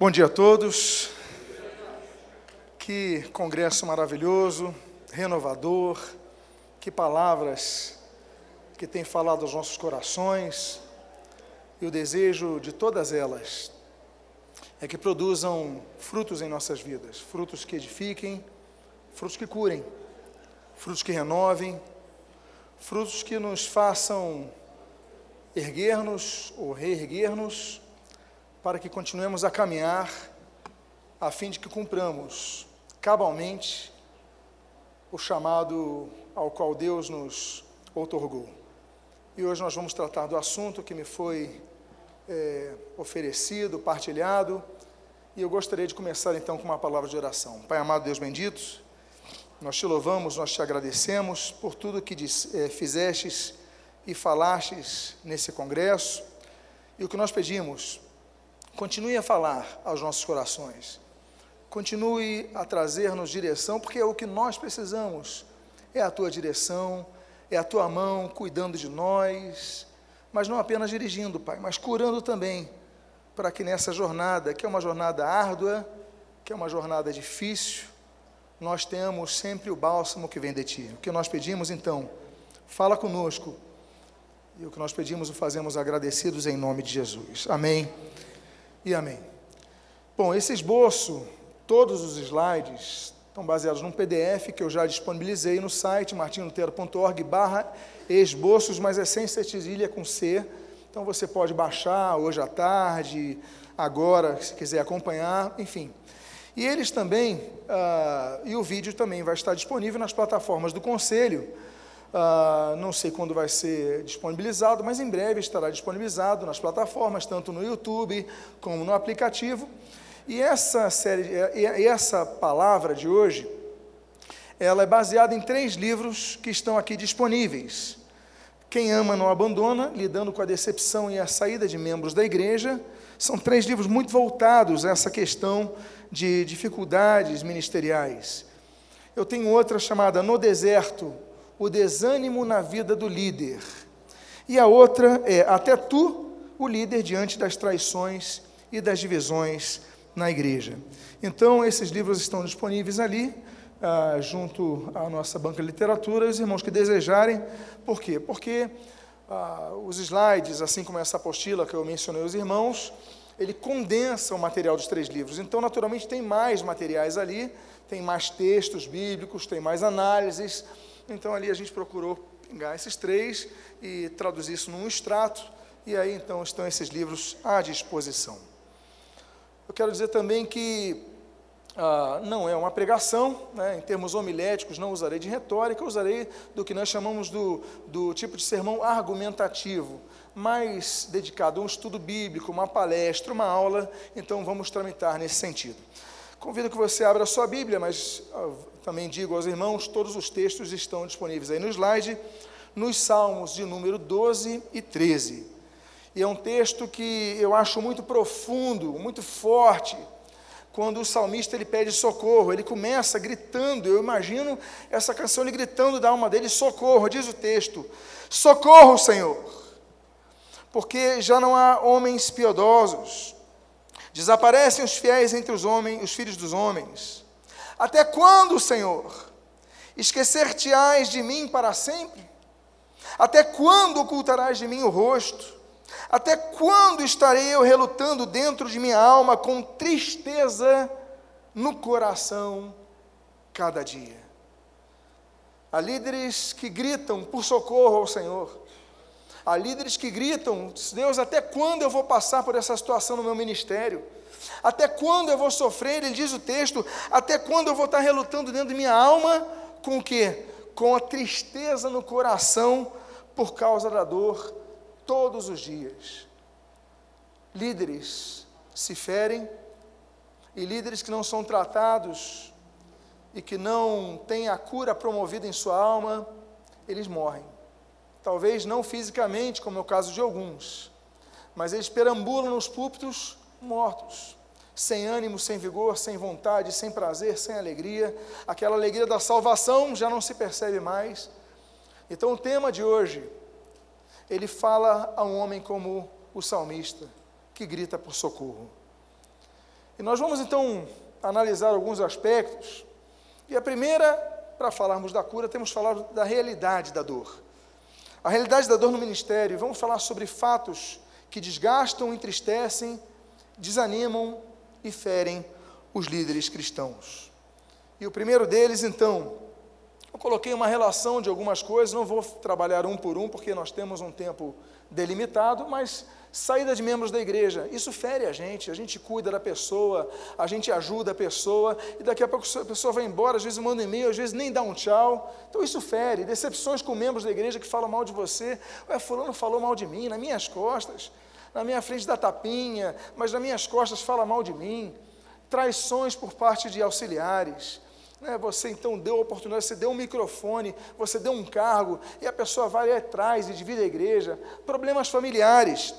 Bom dia a todos. Que congresso maravilhoso, renovador. Que palavras que tem falado aos nossos corações. E o desejo de todas elas é que produzam frutos em nossas vidas, frutos que edifiquem, frutos que curem, frutos que renovem, frutos que nos façam erguer-nos ou reerguer-nos para que continuemos a caminhar, a fim de que cumpramos cabalmente o chamado ao qual Deus nos outorgou. E hoje nós vamos tratar do assunto que me foi é, oferecido, partilhado, e eu gostaria de começar então com uma palavra de oração. Pai amado, Deus bendito, nós te louvamos, nós te agradecemos por tudo que diz, é, fizestes e falastes nesse congresso, e o que nós pedimos Continue a falar aos nossos corações. Continue a trazer-nos direção, porque é o que nós precisamos. É a tua direção, é a tua mão cuidando de nós, mas não apenas dirigindo, Pai, mas curando também, para que nessa jornada, que é uma jornada árdua, que é uma jornada difícil, nós tenhamos sempre o bálsamo que vem de Ti. O que nós pedimos, então, fala conosco. E o que nós pedimos o fazemos agradecidos em nome de Jesus. Amém e amém. Bom, esse esboço, todos os slides estão baseados num PDF que eu já disponibilizei no site martinlutero.org barra esboços, mas é sem cedilha, com C. Então você pode baixar hoje à tarde, agora, se quiser acompanhar, enfim. E eles também, uh, e o vídeo também vai estar disponível nas plataformas do Conselho, Uh, não sei quando vai ser disponibilizado, mas em breve estará disponibilizado nas plataformas, tanto no YouTube como no aplicativo. E essa série, e essa palavra de hoje, ela é baseada em três livros que estão aqui disponíveis. Quem ama não abandona, lidando com a decepção e a saída de membros da igreja. São três livros muito voltados a essa questão de dificuldades ministeriais. Eu tenho outra chamada No Deserto, o desânimo na vida do líder. E a outra é Até tu, o líder, diante das traições e das divisões na igreja. Então, esses livros estão disponíveis ali, ah, junto à nossa banca de literatura, os irmãos que desejarem. Por quê? Porque ah, os slides, assim como essa apostila que eu mencionei aos irmãos, ele condensa o material dos três livros. Então, naturalmente, tem mais materiais ali, tem mais textos bíblicos, tem mais análises, então ali a gente procurou pegar esses três e traduzir isso num extrato, e aí então estão esses livros à disposição. Eu quero dizer também que ah, não é uma pregação, né, em termos homiléticos, não usarei de retórica, usarei do que nós chamamos do, do tipo de sermão argumentativo, mais dedicado a um estudo bíblico, uma palestra, uma aula, então vamos tramitar nesse sentido. Convido que você abra a sua Bíblia, mas ah, também digo aos irmãos, todos os textos estão disponíveis aí no slide, nos Salmos de número 12 e 13. E é um texto que eu acho muito profundo, muito forte, quando o salmista ele pede socorro, ele começa gritando, eu imagino essa canção ele gritando da alma dele, socorro, diz o texto, socorro Senhor, porque já não há homens piedosos, desaparecem os fiéis entre os homens, os filhos dos homens, até quando, Senhor? Esquecer-te-ás de mim para sempre? Até quando ocultarás de mim o rosto? Até quando estarei eu relutando dentro de minha alma com tristeza no coração cada dia? Há líderes que gritam por socorro ao Senhor. Há líderes que gritam: Deus, até quando eu vou passar por essa situação no meu ministério? Até quando eu vou sofrer? Ele diz o texto: até quando eu vou estar relutando dentro de minha alma com o quê? Com a tristeza no coração por causa da dor todos os dias. Líderes se ferem e líderes que não são tratados e que não têm a cura promovida em sua alma, eles morrem. Talvez não fisicamente, como é o caso de alguns, mas eles perambulam nos púlpitos mortos, sem ânimo, sem vigor, sem vontade, sem prazer, sem alegria. Aquela alegria da salvação já não se percebe mais. Então, o tema de hoje, ele fala a um homem como o salmista, que grita por socorro. E nós vamos então analisar alguns aspectos. E a primeira, para falarmos da cura, temos falado da realidade da dor. A realidade da dor no ministério, vamos falar sobre fatos que desgastam, entristecem, desanimam e ferem os líderes cristãos. E o primeiro deles, então, eu coloquei uma relação de algumas coisas, não vou trabalhar um por um, porque nós temos um tempo delimitado, mas saída de membros da igreja, isso fere a gente, a gente cuida da pessoa, a gente ajuda a pessoa, e daqui a pouco a pessoa vai embora, às vezes manda um e-mail, às vezes nem dá um tchau, então isso fere, decepções com membros da igreja que falam mal de você, ué, fulano falou mal de mim, nas minhas costas, na minha frente da tapinha, mas nas minhas costas fala mal de mim, traições por parte de auxiliares, né, você então deu a oportunidade, você deu um microfone, você deu um cargo, e a pessoa vai atrás e divide a igreja. Problemas familiares.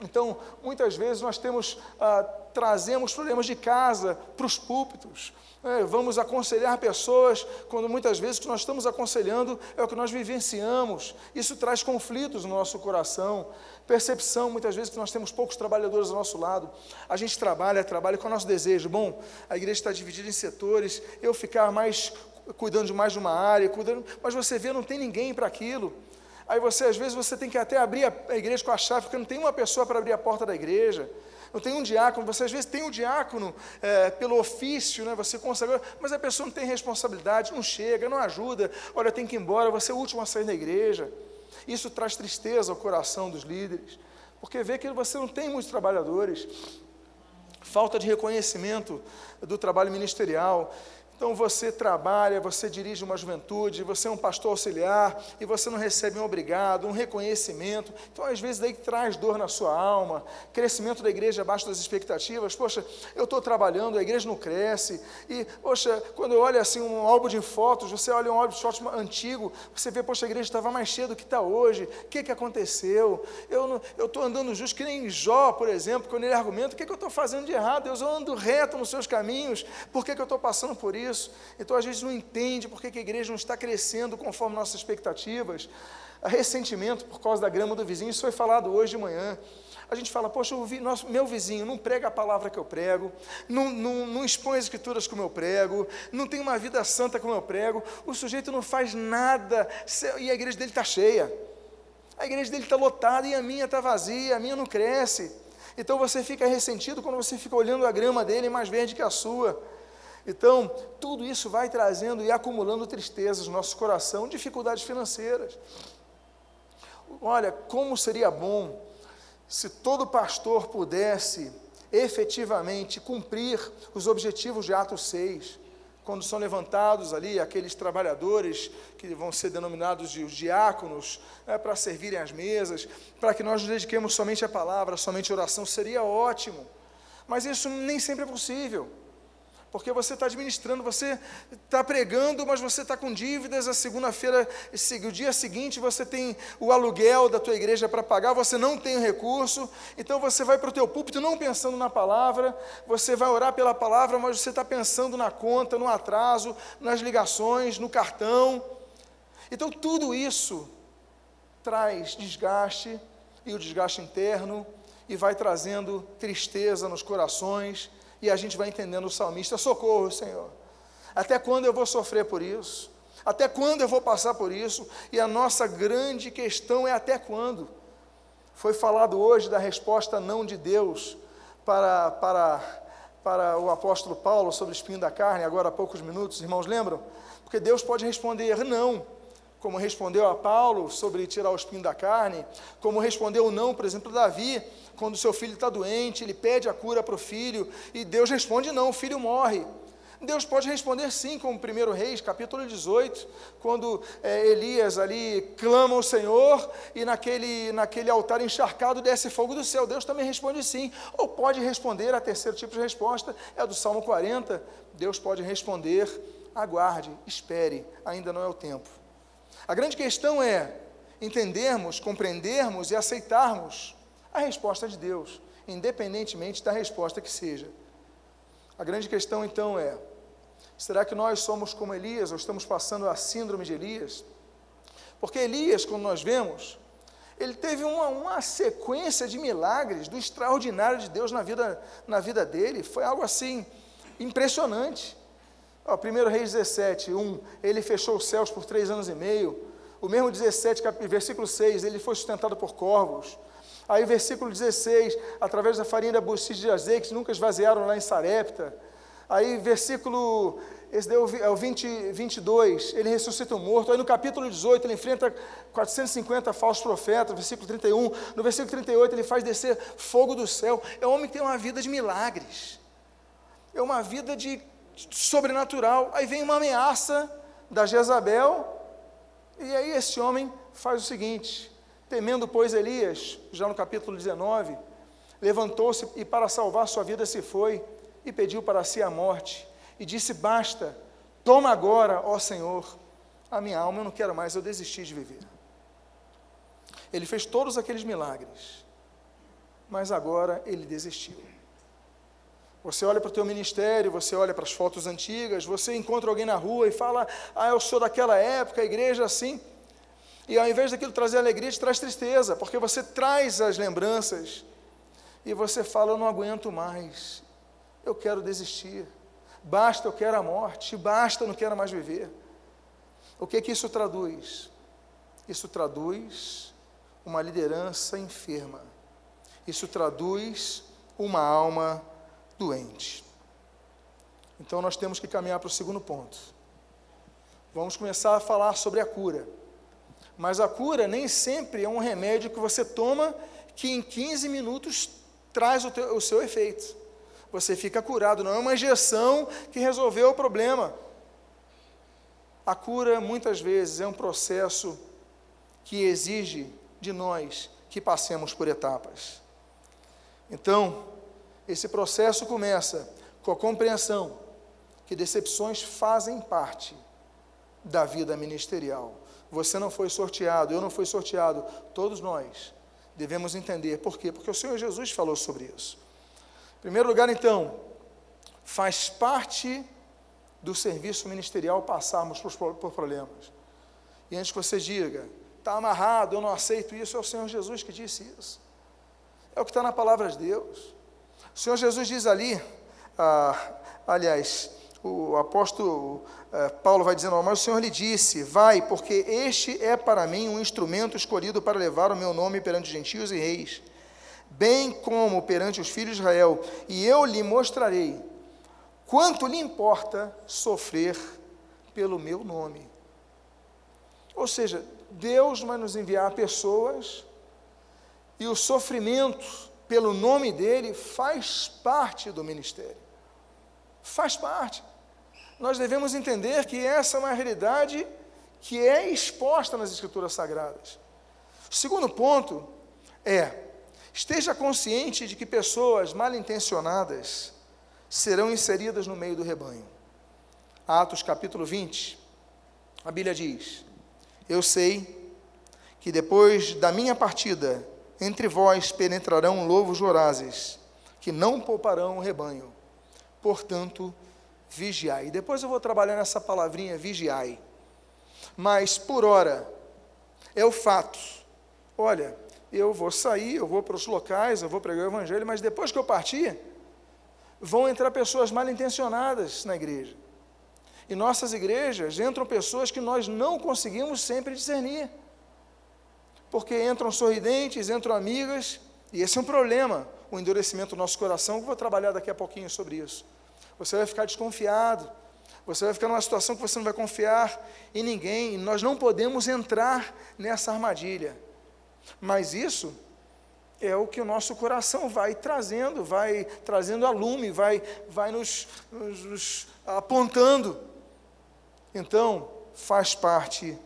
Então, muitas vezes nós temos, ah, trazemos problemas de casa para os púlpitos. É, vamos aconselhar pessoas, quando muitas vezes o que nós estamos aconselhando é o que nós vivenciamos. Isso traz conflitos no nosso coração. Percepção, muitas vezes, que nós temos poucos trabalhadores ao nosso lado. A gente trabalha, trabalha com o nosso desejo. Bom, a igreja está dividida em setores, eu ficar mais cuidando de mais de uma área, cuidando, mas você vê, não tem ninguém para aquilo. Aí você, às vezes, você tem que até abrir a, igreja com a chave, porque não tem uma pessoa para abrir a porta da igreja. Não tem um diácono, você às vezes tem um diácono é, pelo ofício, né, você consagrou, mas a pessoa não tem responsabilidade, não chega, não ajuda, olha, tem que ir embora, você é o último a sair da igreja. Isso traz tristeza ao coração dos líderes, porque vê que você não tem muitos trabalhadores, falta de reconhecimento do trabalho ministerial. Então você trabalha, você dirige uma juventude, você é um pastor auxiliar e você não recebe um obrigado, um reconhecimento. Então, às vezes, daí traz dor na sua alma, crescimento da igreja abaixo das expectativas. Poxa, eu estou trabalhando, a igreja não cresce. E, poxa, quando eu olho assim um álbum de fotos, você olha um álbum de fotos antigo, você vê, poxa, a igreja estava mais cheia do que está hoje. O que, que aconteceu? Eu estou andando justo, que nem Jó, por exemplo, quando ele argumenta, o que, que eu estou fazendo de errado? Deus, eu ando reto nos seus caminhos, por que, que eu estou passando por isso? Isso. Então a gente não entende por que a igreja não está crescendo conforme nossas expectativas. Ressentimento por causa da grama do vizinho, isso foi falado hoje de manhã. A gente fala, poxa, vi, nosso, meu vizinho não prega a palavra que eu prego, não, não, não expõe as escrituras como eu prego, não tem uma vida santa como eu prego, o sujeito não faz nada e a igreja dele está cheia. A igreja dele está lotada e a minha está vazia, a minha não cresce. Então você fica ressentido quando você fica olhando a grama dele mais verde que a sua. Então, tudo isso vai trazendo e acumulando tristezas no nosso coração, dificuldades financeiras. Olha, como seria bom se todo pastor pudesse efetivamente cumprir os objetivos de Atos 6, quando são levantados ali aqueles trabalhadores que vão ser denominados de diáconos, é, para servirem as mesas, para que nós nos dediquemos somente à palavra, somente à oração, seria ótimo. Mas isso nem sempre é possível porque você está administrando, você está pregando, mas você está com dívidas, a segunda-feira, o dia seguinte você tem o aluguel da tua igreja para pagar, você não tem o recurso, então você vai para o teu púlpito não pensando na palavra, você vai orar pela palavra, mas você está pensando na conta, no atraso, nas ligações, no cartão. Então tudo isso traz desgaste, e o desgaste interno, e vai trazendo tristeza nos corações, e a gente vai entendendo o salmista: socorro, Senhor. Até quando eu vou sofrer por isso? Até quando eu vou passar por isso? E a nossa grande questão é até quando? Foi falado hoje da resposta não de Deus para, para, para o apóstolo Paulo sobre o espinho da carne, agora há poucos minutos, irmãos, lembram? Porque Deus pode responder não, como respondeu a Paulo sobre tirar o espinho da carne, como respondeu não, por exemplo, Davi quando seu filho está doente, ele pede a cura para o filho, e Deus responde não, o filho morre. Deus pode responder sim, como 1 Reis, capítulo 18, quando é, Elias ali clama ao Senhor e naquele, naquele altar encharcado desce fogo do céu. Deus também responde sim. Ou pode responder, a terceiro tipo de resposta é a do Salmo 40. Deus pode responder, aguarde, espere, ainda não é o tempo. A grande questão é entendermos, compreendermos e aceitarmos a resposta de Deus, independentemente da resposta que seja. A grande questão então é: será que nós somos como Elias ou estamos passando a síndrome de Elias? Porque Elias, quando nós vemos, ele teve uma, uma sequência de milagres do extraordinário de Deus na vida, na vida dele. Foi algo assim impressionante. Ó, 1 Reis 17, 1, ele fechou os céus por três anos e meio. O mesmo 17, versículo 6, ele foi sustentado por corvos. Aí, versículo 16, através da farinha da bucite de azeite, nunca esvaziaram lá em Sarepta. Aí, versículo esse deu é o 20, 22, ele ressuscita o morto. Aí no capítulo 18, ele enfrenta 450 falsos profetas, versículo 31. No versículo 38, ele faz descer fogo do céu. É um homem que tem uma vida de milagres. É uma vida de sobrenatural. Aí vem uma ameaça da Jezabel. E aí esse homem faz o seguinte: temendo, pois, Elias, já no capítulo 19, levantou-se e para salvar sua vida se foi e pediu para si a morte e disse: Basta, toma agora, ó Senhor, a minha alma, eu não quero mais, eu desisti de viver. Ele fez todos aqueles milagres, mas agora ele desistiu. Você olha para o teu ministério, você olha para as fotos antigas, você encontra alguém na rua e fala: Ah, eu sou daquela época, a igreja assim. E ao invés daquilo trazer alegria, te traz tristeza, porque você traz as lembranças e você fala: Eu não aguento mais, eu quero desistir. Basta, eu quero a morte. Basta, eu não quero mais viver. O que que isso traduz? Isso traduz uma liderança enferma. Isso traduz uma alma doente. Então nós temos que caminhar para o segundo ponto. Vamos começar a falar sobre a cura. Mas a cura nem sempre é um remédio que você toma que em 15 minutos traz o, teu, o seu efeito você fica curado. Não é uma injeção que resolveu o problema. A cura, muitas vezes, é um processo que exige de nós que passemos por etapas. Então, esse processo começa com a compreensão que decepções fazem parte da vida ministerial. Você não foi sorteado, eu não fui sorteado, todos nós devemos entender. Por quê? Porque o Senhor Jesus falou sobre isso. Em primeiro lugar, então, faz parte do serviço ministerial passarmos por, por problemas. E antes que você diga, está amarrado, eu não aceito isso, é o Senhor Jesus que disse isso. É o que está na palavra de Deus. O Senhor Jesus diz ali, ah, aliás, o apóstolo ah, Paulo vai dizendo, mas o Senhor lhe disse, vai, porque este é para mim um instrumento escolhido para levar o meu nome perante gentios e reis bem como perante os filhos de Israel, e eu lhe mostrarei quanto lhe importa sofrer pelo meu nome. Ou seja, Deus vai nos enviar pessoas e o sofrimento pelo nome dele faz parte do ministério. Faz parte. Nós devemos entender que essa é uma realidade que é exposta nas Escrituras Sagradas. O segundo ponto é Esteja consciente de que pessoas mal intencionadas serão inseridas no meio do rebanho. Atos capítulo 20, a Bíblia diz: Eu sei que depois da minha partida, entre vós penetrarão lobos vorazes, que não pouparão o rebanho. Portanto, vigiai. Depois eu vou trabalhar nessa palavrinha vigiai. Mas, por hora, é o fato. Olha, eu vou sair, eu vou para os locais, eu vou pregar o evangelho, mas depois que eu partir, vão entrar pessoas mal intencionadas na igreja. E nossas igrejas entram pessoas que nós não conseguimos sempre discernir. Porque entram sorridentes, entram amigas, e esse é um problema, o endurecimento do nosso coração, eu vou trabalhar daqui a pouquinho sobre isso. Você vai ficar desconfiado, você vai ficar numa situação que você não vai confiar em ninguém, e nós não podemos entrar nessa armadilha. Mas isso é o que o nosso coração vai trazendo, vai trazendo a lume, vai, vai nos, nos, nos apontando. Então, faz parte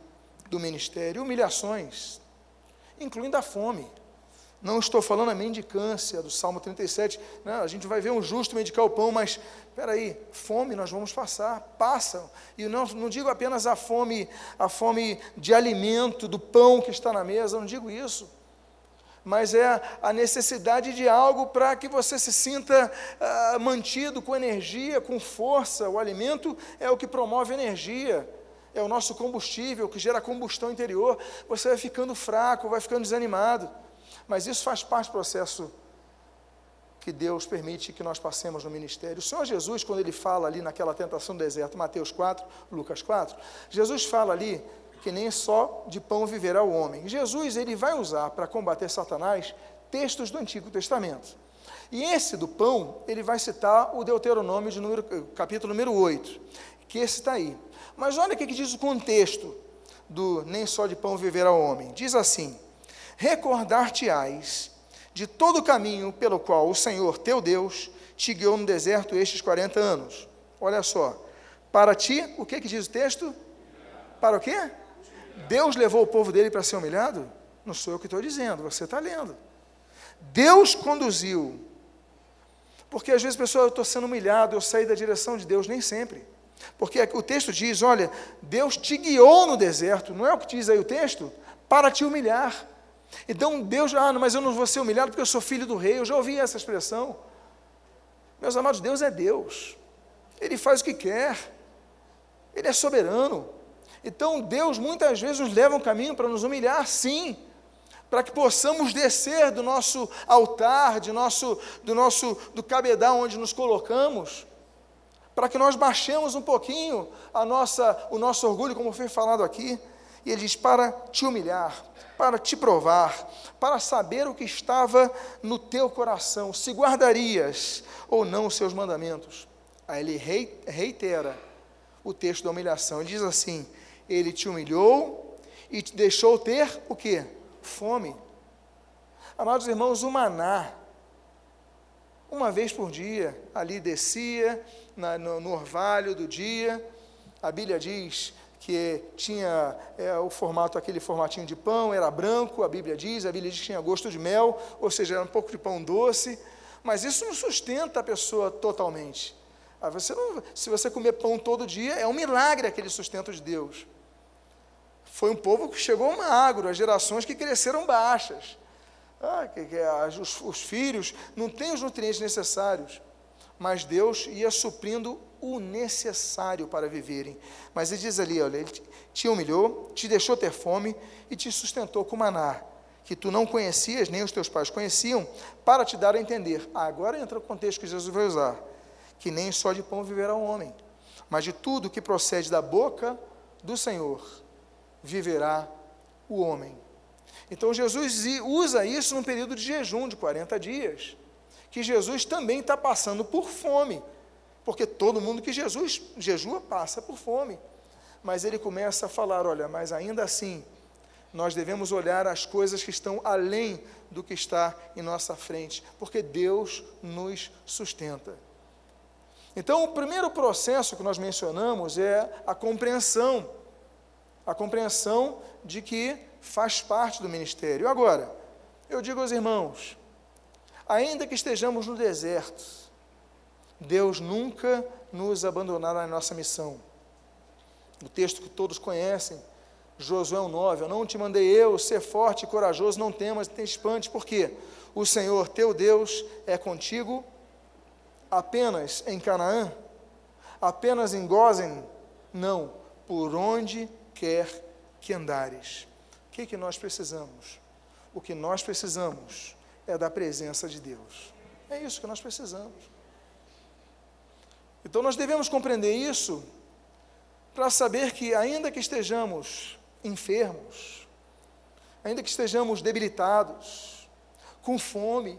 do ministério. Humilhações, incluindo a fome. Não estou falando a mendicância do Salmo 37. Não, a gente vai ver um justo medicar o pão, mas espera aí, fome nós vamos passar, passam. E não, não digo apenas a fome, a fome de alimento, do pão que está na mesa, não digo isso. Mas é a necessidade de algo para que você se sinta ah, mantido com energia, com força. O alimento é o que promove energia é o nosso combustível que gera combustão interior, você vai ficando fraco, vai ficando desanimado. Mas isso faz parte do processo que Deus permite que nós passemos no ministério. O Senhor Jesus, quando ele fala ali naquela tentação do deserto, Mateus 4, Lucas 4, Jesus fala ali que nem só de pão viverá o homem. Jesus, ele vai usar para combater Satanás textos do Antigo Testamento. E esse do pão, ele vai citar o Deuteronômio, de número, capítulo número 8, que esse está aí. Mas olha o que diz o contexto do nem só de pão viverá o homem. Diz assim: Recordar-te-ás de todo o caminho pelo qual o Senhor teu Deus te guiou no deserto estes 40 anos. Olha só, para ti, o que, que diz o texto? Para o quê? Deus levou o povo dele para ser humilhado? Não sou eu que estou dizendo, você está lendo. Deus conduziu. Porque às vezes, pessoal, eu estou sendo humilhado, eu saí da direção de Deus, nem sempre. Porque o texto diz: olha, Deus te guiou no deserto, não é o que diz aí o texto? Para te humilhar. Então Deus, ah, mas eu não vou ser humilhado porque eu sou filho do rei. Eu já ouvi essa expressão. Meus amados, Deus é Deus. Ele faz o que quer. Ele é soberano. Então Deus muitas vezes nos leva um caminho para nos humilhar, sim, para que possamos descer do nosso altar, de nosso, do nosso do cabedal onde nos colocamos, para que nós baixemos um pouquinho a nossa, o nosso orgulho, como foi falado aqui. E ele diz: para te humilhar, para te provar, para saber o que estava no teu coração, se guardarias ou não os seus mandamentos. Aí ele reitera o texto da humilhação. Ele diz assim: Ele te humilhou e te deixou ter o que? Fome. Amados irmãos, o maná, uma vez por dia, ali descia na, no, no orvalho do dia, a Bíblia diz que tinha é, o formato, aquele formatinho de pão, era branco, a Bíblia diz, a Bíblia diz que tinha gosto de mel, ou seja, era um pouco de pão doce, mas isso não sustenta a pessoa totalmente. Ah, você não, se você comer pão todo dia, é um milagre aquele sustento de Deus. Foi um povo que chegou magro, as gerações que cresceram baixas. Ah, que, que, os, os filhos não têm os nutrientes necessários, mas Deus ia suprindo o necessário para viverem. Mas ele diz ali, olha, ele te humilhou, te deixou ter fome e te sustentou com maná, que tu não conhecias, nem os teus pais conheciam, para te dar a entender. Ah, agora entra o contexto que Jesus vai usar, que nem só de pão viverá um homem, mas de tudo que procede da boca do Senhor viverá o homem. Então Jesus usa isso num período de jejum de 40 dias, que Jesus também está passando por fome. Porque todo mundo que Jesus jejua passa por fome. Mas ele começa a falar: olha, mas ainda assim, nós devemos olhar as coisas que estão além do que está em nossa frente, porque Deus nos sustenta. Então, o primeiro processo que nós mencionamos é a compreensão. A compreensão de que faz parte do ministério. Agora, eu digo aos irmãos, ainda que estejamos no deserto, Deus nunca nos abandonará na nossa missão. O texto que todos conhecem, Josué 9, eu não te mandei eu, ser forte e corajoso, não temas, tem espante, porque o Senhor teu Deus é contigo apenas em Canaã, apenas em Gozen, não, por onde quer que andares. O que, que nós precisamos? O que nós precisamos é da presença de Deus. É isso que nós precisamos. Então nós devemos compreender isso para saber que, ainda que estejamos enfermos, ainda que estejamos debilitados, com fome,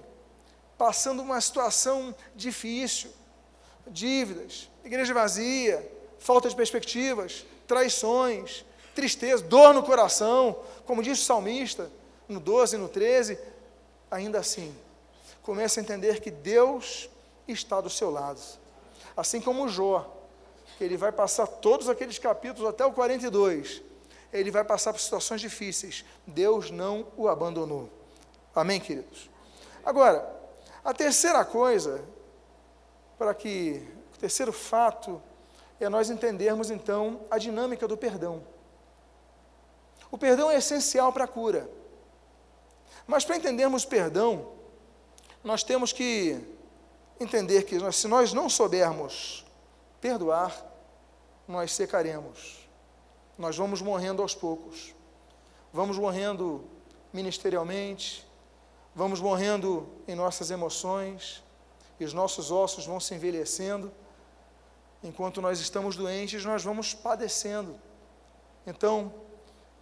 passando uma situação difícil, dívidas, igreja vazia, falta de perspectivas, traições, tristeza, dor no coração, como disse o salmista no 12 e no 13, ainda assim, comece a entender que Deus está do seu lado Assim como Jó, que ele vai passar todos aqueles capítulos até o 42, ele vai passar por situações difíceis. Deus não o abandonou. Amém, queridos? Agora, a terceira coisa, para que, o terceiro fato, é nós entendermos então a dinâmica do perdão. O perdão é essencial para a cura. Mas para entendermos perdão, nós temos que entender que nós, se nós não soubermos perdoar, nós secaremos. Nós vamos morrendo aos poucos. Vamos morrendo ministerialmente, vamos morrendo em nossas emoções, e os nossos ossos vão se envelhecendo. Enquanto nós estamos doentes, nós vamos padecendo. Então,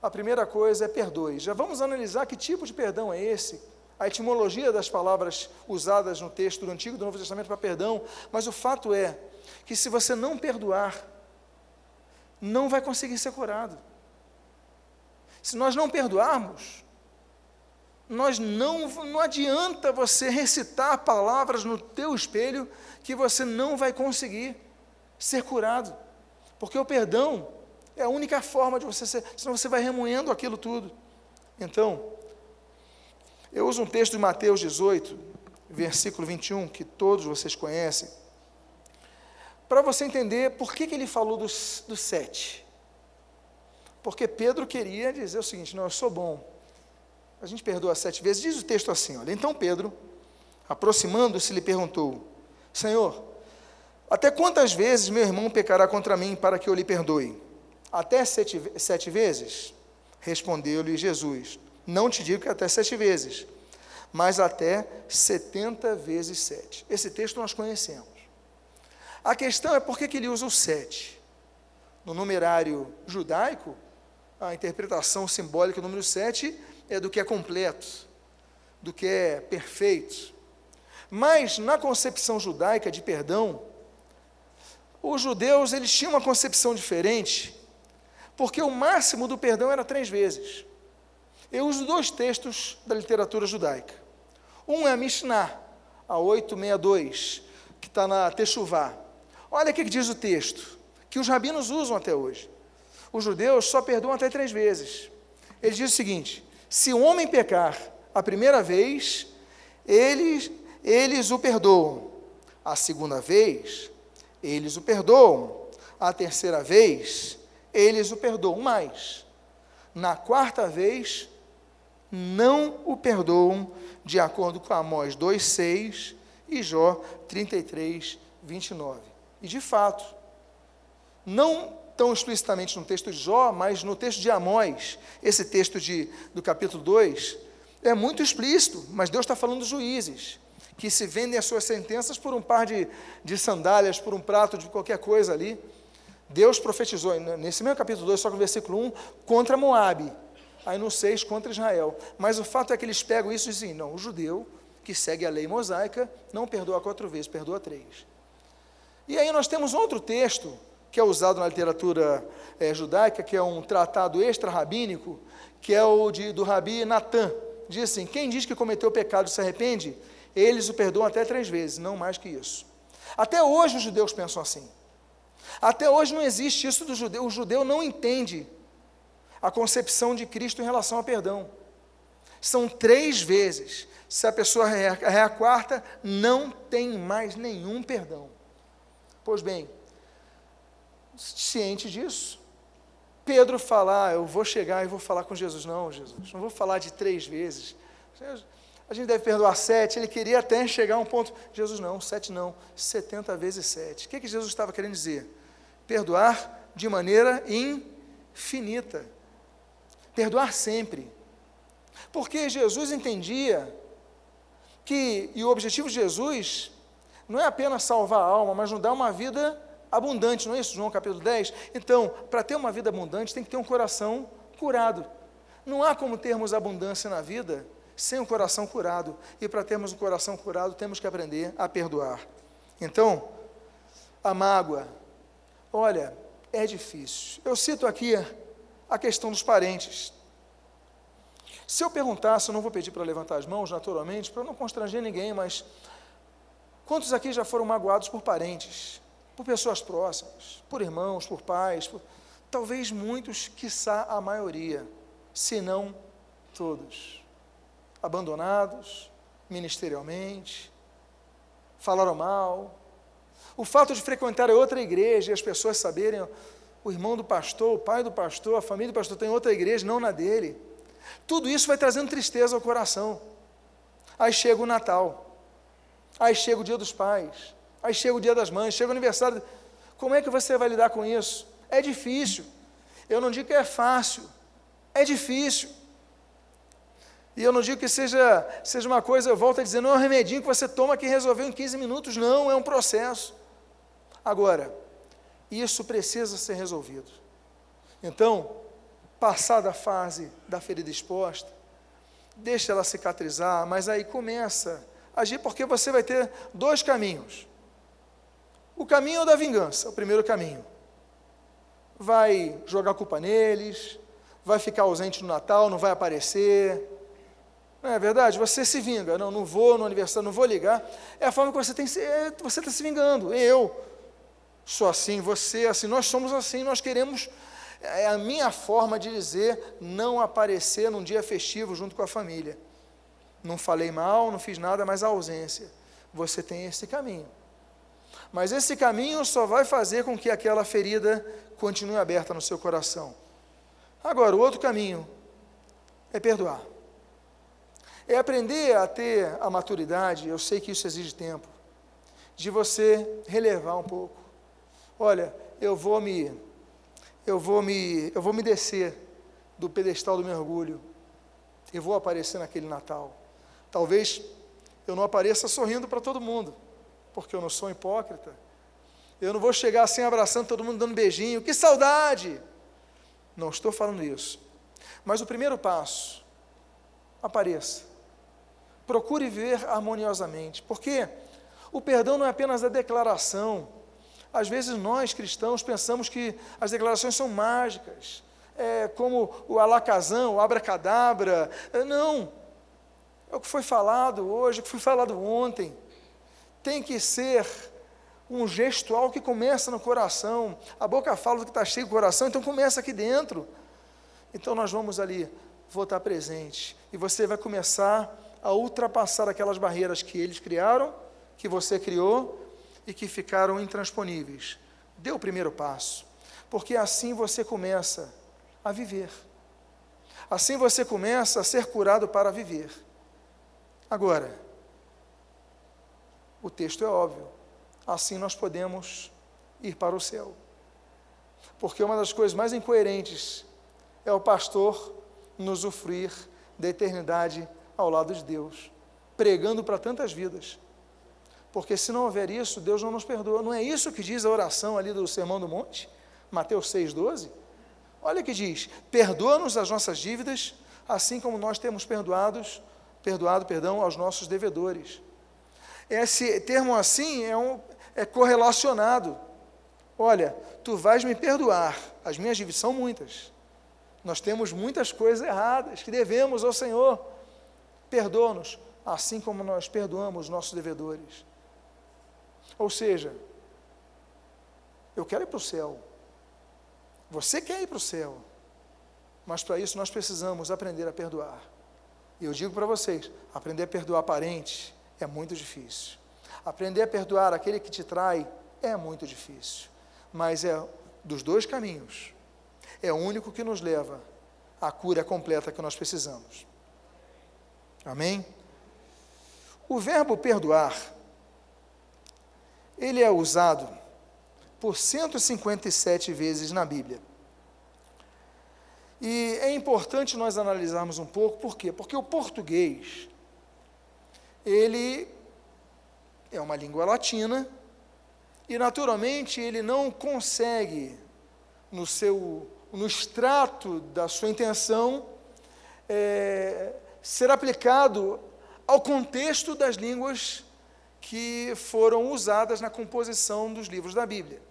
a primeira coisa é perdoe. Já vamos analisar que tipo de perdão é esse, a etimologia das palavras usadas no texto do Antigo e do Novo Testamento para perdão, mas o fato é que se você não perdoar, não vai conseguir ser curado. Se nós não perdoarmos, nós não, não adianta você recitar palavras no teu espelho que você não vai conseguir ser curado. Porque o perdão é a única forma de você ser, senão você vai remoendo aquilo tudo. Então, eu uso um texto de Mateus 18, versículo 21, que todos vocês conhecem, para você entender por que, que ele falou dos, dos sete. Porque Pedro queria dizer o seguinte: não, eu sou bom. A gente perdoa sete vezes. Diz o texto assim: olha, então Pedro, aproximando-se, lhe perguntou: Senhor, até quantas vezes meu irmão pecará contra mim para que eu lhe perdoe? Até sete, sete vezes? Respondeu-lhe Jesus: não te digo que até sete vezes, mas até setenta vezes sete. Esse texto nós conhecemos. A questão é por que, ele usa o sete. No numerário judaico, a interpretação simbólica do número sete é do que é completo, do que é perfeito. Mas na concepção judaica de perdão, os judeus eles tinham uma concepção diferente, porque o máximo do perdão era três vezes. Eu uso dois textos da literatura judaica. Um é a Mishnah, a 862, que está na Techuvá. Olha o que diz o texto, que os rabinos usam até hoje. Os judeus só perdoam até três vezes. Ele diz o seguinte: se um homem pecar a primeira vez, eles, eles o perdoam. A segunda vez, eles o perdoam. A terceira vez, eles o perdoam mais. Na quarta vez, não o perdoam, de acordo com Amós 2,6 e Jó 33, 29. E de fato, não tão explicitamente no texto de Jó, mas no texto de Amós, esse texto de, do capítulo 2, é muito explícito, mas Deus está falando dos juízes, que se vendem as suas sentenças por um par de, de sandálias, por um prato de qualquer coisa ali. Deus profetizou, nesse mesmo capítulo 2, só que no versículo 1, contra Moabe, aí no 6 contra Israel. Mas o fato é que eles pegam isso e dizem: não, o judeu que segue a lei mosaica não perdoa quatro vezes, perdoa três. E aí nós temos outro texto que é usado na literatura é, judaica, que é um tratado extra-rabínico, que é o de, do Rabi Natan. Diz assim: quem diz que cometeu pecado se arrepende, eles o perdoam até três vezes, não mais que isso. Até hoje os judeus pensam assim. Até hoje não existe isso do judeu. O judeu não entende a concepção de Cristo em relação ao perdão. São três vezes. Se a pessoa é a quarta, não tem mais nenhum perdão. Pois bem, ciente disso, Pedro fala, ah, eu vou chegar e vou falar com Jesus. Não, Jesus, não vou falar de três vezes. A gente deve perdoar sete. Ele queria até chegar a um ponto. Jesus, não, sete não, setenta vezes sete. O que, que Jesus estava querendo dizer? Perdoar de maneira infinita perdoar sempre. Porque Jesus entendia que, e o objetivo de Jesus não é apenas salvar a alma, mas nos dar uma vida abundante, não é isso, João capítulo 10? Então, para ter uma vida abundante, tem que ter um coração curado. Não há como termos abundância na vida sem um coração curado. E para termos um coração curado, temos que aprender a perdoar. Então, a mágoa, olha, é difícil. Eu cito aqui a questão dos parentes. Se eu perguntasse, eu não vou pedir para levantar as mãos, naturalmente, para não constranger ninguém, mas quantos aqui já foram magoados por parentes, por pessoas próximas, por irmãos, por pais, por... talvez muitos, quiçá a maioria, se não todos, abandonados ministerialmente, falaram mal. O fato de frequentar outra igreja e as pessoas saberem o irmão do pastor, o pai do pastor, a família do pastor tem outra igreja, não na dele. Tudo isso vai trazendo tristeza ao coração. Aí chega o Natal, aí chega o dia dos pais, aí chega o dia das mães, chega o aniversário. Como é que você vai lidar com isso? É difícil. Eu não digo que é fácil, é difícil. E eu não digo que seja, seja uma coisa, eu volto a dizer, não é um remedinho que você toma que resolveu em 15 minutos, não, é um processo. Agora, isso precisa ser resolvido. Então, passada a fase da ferida exposta, deixa ela cicatrizar, mas aí começa a agir, porque você vai ter dois caminhos. O caminho da vingança, o primeiro caminho. Vai jogar culpa neles, vai ficar ausente no Natal, não vai aparecer, não é verdade? Você se vinga. Não, não vou no aniversário, não vou ligar. É a forma que você tem, é, você está se vingando. Eu sou assim, você é assim, nós somos assim, nós queremos. É a minha forma de dizer não aparecer num dia festivo junto com a família. Não falei mal, não fiz nada, mas a ausência. Você tem esse caminho. Mas esse caminho só vai fazer com que aquela ferida continue aberta no seu coração. Agora, o outro caminho é perdoar é aprender a ter a maturidade, eu sei que isso exige tempo, de você relevar um pouco. Olha, eu vou me eu vou me eu vou me descer do pedestal do meu orgulho. Eu vou aparecer naquele Natal. Talvez eu não apareça sorrindo para todo mundo, porque eu não sou hipócrita. Eu não vou chegar assim abraçando todo mundo, dando beijinho. Que saudade! Não estou falando isso. Mas o primeiro passo, apareça. Procure viver harmoniosamente, porque o perdão não é apenas a declaração. Às vezes nós cristãos pensamos que as declarações são mágicas, é, como o alacazão, o abracadabra. É, não. É o que foi falado hoje, o que foi falado ontem. Tem que ser um gestual que começa no coração. A boca fala do que está cheio do coração, então começa aqui dentro. Então nós vamos ali, vou estar presente. E você vai começar a ultrapassar aquelas barreiras que eles criaram, que você criou e que ficaram intransponíveis. Dê o primeiro passo, porque assim você começa a viver. Assim você começa a ser curado para viver. Agora, o texto é óbvio. Assim nós podemos ir para o céu. Porque uma das coisas mais incoerentes é o pastor nos usufruir da eternidade ao lado de Deus, pregando para tantas vidas. Porque se não houver isso, Deus não nos perdoa. Não é isso que diz a oração ali do Sermão do Monte? Mateus 6,12? Olha que diz: perdoa-nos as nossas dívidas, assim como nós temos perdoados, perdoado, perdão, aos nossos devedores. Esse termo assim é, um, é correlacionado. Olha, tu vais me perdoar, as minhas dívidas são muitas. Nós temos muitas coisas erradas que devemos ao Senhor. Perdoa-nos, assim como nós perdoamos nossos devedores. Ou seja, eu quero ir para o céu. Você quer ir para o céu. Mas para isso nós precisamos aprender a perdoar. E eu digo para vocês: aprender a perdoar parente é muito difícil. Aprender a perdoar aquele que te trai é muito difícil. Mas é dos dois caminhos. É o único que nos leva à cura completa que nós precisamos. Amém? O verbo perdoar, ele é usado por 157 vezes na Bíblia. E é importante nós analisarmos um pouco, por quê? Porque o português, ele é uma língua latina, e naturalmente ele não consegue, no seu, no extrato da sua intenção, é, ser aplicado ao contexto das línguas que foram usadas na composição dos livros da Bíblia.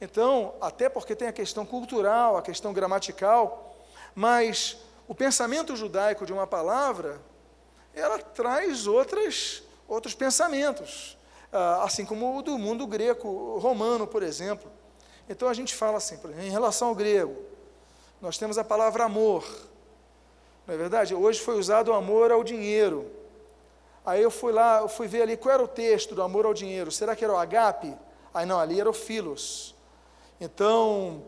Então, até porque tem a questão cultural, a questão gramatical, mas o pensamento judaico de uma palavra, ela traz outras, outros pensamentos, ah, assim como o do mundo greco-romano, por exemplo. Então a gente fala assim, em relação ao grego, nós temos a palavra amor, não é verdade? Hoje foi usado o amor ao dinheiro. Aí eu fui lá, eu fui ver ali qual era o texto do amor ao dinheiro. Será que era o agape? Aí não, ali era o filos. Então,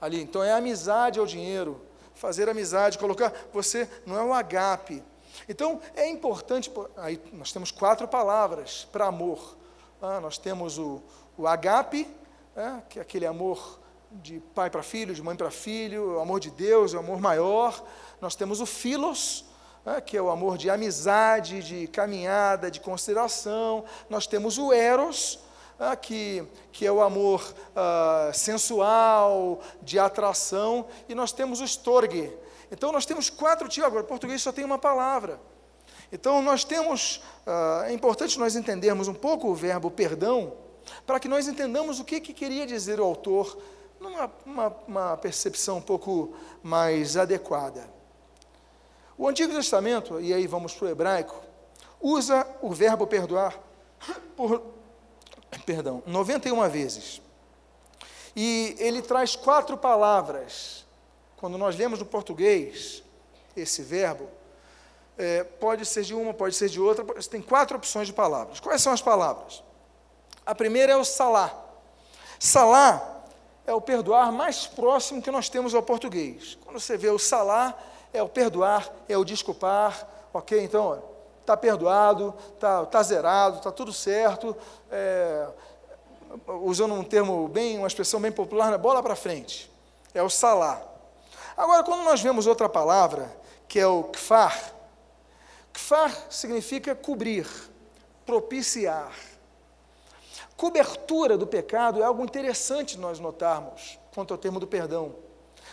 ali, então é amizade ao dinheiro. Fazer amizade, colocar você não é o agape. Então é importante, aí nós temos quatro palavras para amor. Ah, nós temos o, o agape, é, que é aquele amor de pai para filho, de mãe para filho, o amor de Deus é o amor maior. Nós temos o filos, né, que é o amor de amizade, de caminhada, de consideração. Nós temos o eros, né, que, que é o amor ah, sensual, de atração. E nós temos o storge. Então nós temos quatro tipos. Agora, português só tem uma palavra. Então nós temos, ah, é importante nós entendermos um pouco o verbo perdão, para que nós entendamos o que, que queria dizer o autor numa uma, uma percepção um pouco mais adequada. O Antigo Testamento, e aí vamos para o hebraico, usa o verbo perdoar por, perdão, 91 vezes. E ele traz quatro palavras. Quando nós lemos no português esse verbo, é, pode ser de uma, pode ser de outra, tem quatro opções de palavras. Quais são as palavras? A primeira é o salá. Salá é o perdoar mais próximo que nós temos ao português. Quando você vê o salar, é o perdoar, é o desculpar, ok? Então, está perdoado, está tá zerado, está tudo certo. É, usando um termo bem, uma expressão bem popular, né? bola para frente. É o salar. Agora, quando nós vemos outra palavra, que é o kfar, kfar significa cobrir, propiciar. Cobertura do pecado é algo interessante nós notarmos quanto ao termo do perdão.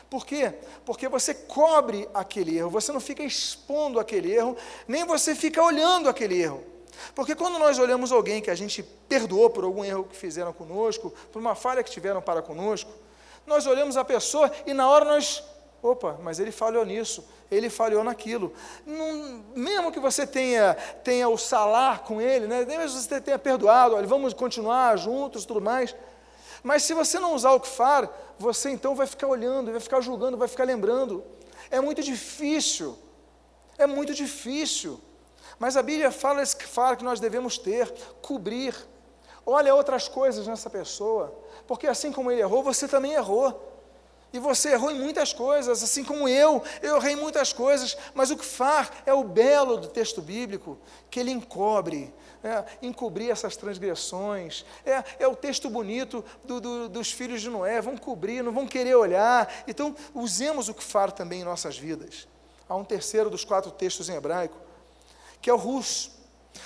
Por quê? Porque você cobre aquele erro, você não fica expondo aquele erro, nem você fica olhando aquele erro. Porque quando nós olhamos alguém que a gente perdoou por algum erro que fizeram conosco, por uma falha que tiveram para conosco, nós olhamos a pessoa e na hora nós Opa, mas ele falhou nisso, ele falhou naquilo. Não, mesmo que você tenha, tenha o salar com ele, né? mesmo que você tenha perdoado, olha, vamos continuar juntos tudo mais. Mas se você não usar o que far, você então vai ficar olhando, vai ficar julgando, vai ficar lembrando. É muito difícil. É muito difícil. Mas a Bíblia fala esse fala que nós devemos ter, cobrir. Olha outras coisas nessa pessoa, porque assim como ele errou, você também errou. E você errou em muitas coisas, assim como eu, eu errei em muitas coisas, mas o faz é o belo do texto bíblico, que ele encobre, é, encobrir essas transgressões. É, é o texto bonito do, do, dos filhos de Noé, vão cobrir, não vão querer olhar. Então, usemos o que far também em nossas vidas. Há um terceiro dos quatro textos em hebraico, que é o rus.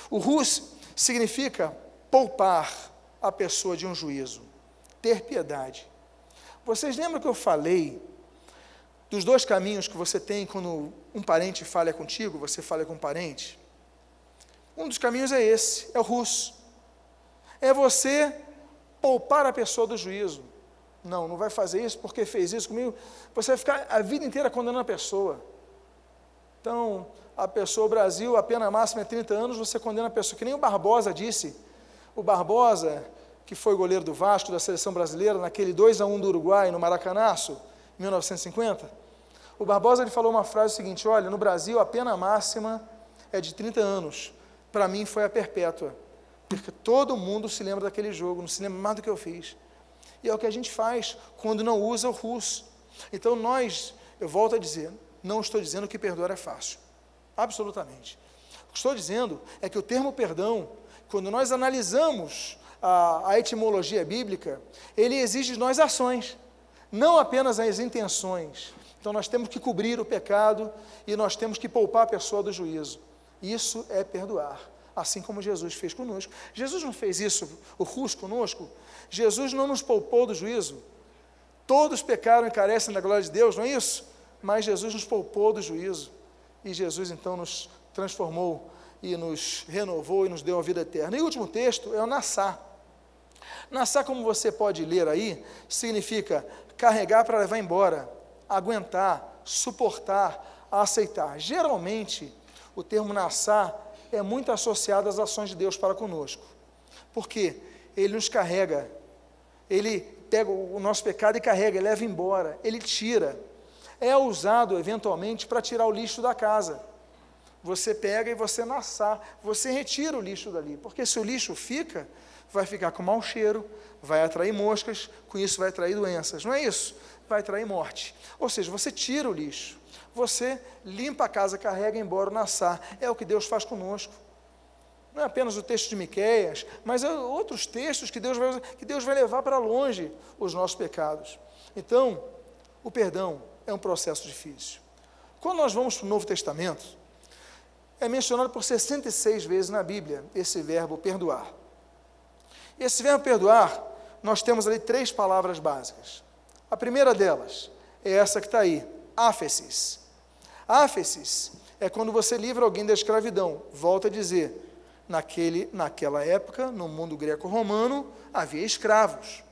O rus significa poupar a pessoa de um juízo, ter piedade. Vocês lembram que eu falei dos dois caminhos que você tem quando um parente falha contigo, você falha com um parente? Um dos caminhos é esse, é o russo. É você poupar a pessoa do juízo. Não, não vai fazer isso porque fez isso comigo. Você vai ficar a vida inteira condenando a pessoa. Então, a pessoa, o Brasil, a pena máxima é 30 anos, você condena a pessoa. Que nem o Barbosa disse. O Barbosa, que foi goleiro do Vasco, da seleção brasileira, naquele 2 a 1 do Uruguai, no Maracanaço, em 1950, o Barbosa ele falou uma frase seguinte: Olha, no Brasil a pena máxima é de 30 anos. Para mim foi a perpétua. Porque todo mundo se lembra daquele jogo, não se lembra mais do que eu fiz. E é o que a gente faz quando não usa o russo. Então nós, eu volto a dizer, não estou dizendo que perdoar é fácil. Absolutamente. O que estou dizendo é que o termo perdão, quando nós analisamos a, a etimologia bíblica, ele exige de nós ações, não apenas as intenções. Então nós temos que cobrir o pecado e nós temos que poupar a pessoa do juízo. Isso é perdoar, assim como Jesus fez conosco. Jesus não fez isso, o Rus conosco. Jesus não nos poupou do juízo. Todos pecaram e carecem da glória de Deus, não é isso? Mas Jesus nos poupou do juízo. E Jesus então nos transformou e nos renovou e nos deu a vida eterna. E o último texto é o Nassá. Nassá, como você pode ler aí, significa carregar para levar embora, aguentar, suportar, aceitar. Geralmente, o termo nassá é muito associado às ações de Deus para conosco. Por quê? Ele nos carrega, ele pega o nosso pecado e carrega, leva embora, ele tira. É usado eventualmente para tirar o lixo da casa. Você pega e você nassá, você retira o lixo dali, porque se o lixo fica, vai ficar com mau cheiro, vai atrair moscas, com isso vai atrair doenças. Não é isso? Vai atrair morte. Ou seja, você tira o lixo, você limpa a casa, carrega embora o nassá. É o que Deus faz conosco. não é apenas o texto de Miqueias, mas é outros textos que Deus vai, que Deus vai levar para longe os nossos pecados. Então, o perdão é um processo difícil. Quando nós vamos para o Novo Testamento, é mencionado por 66 vezes na Bíblia esse verbo perdoar. Esse verbo perdoar, nós temos ali três palavras básicas. A primeira delas é essa que está aí, áfesis. Áfesis é quando você livra alguém da escravidão. Volta a dizer, naquele, naquela época, no mundo greco-romano, havia escravos.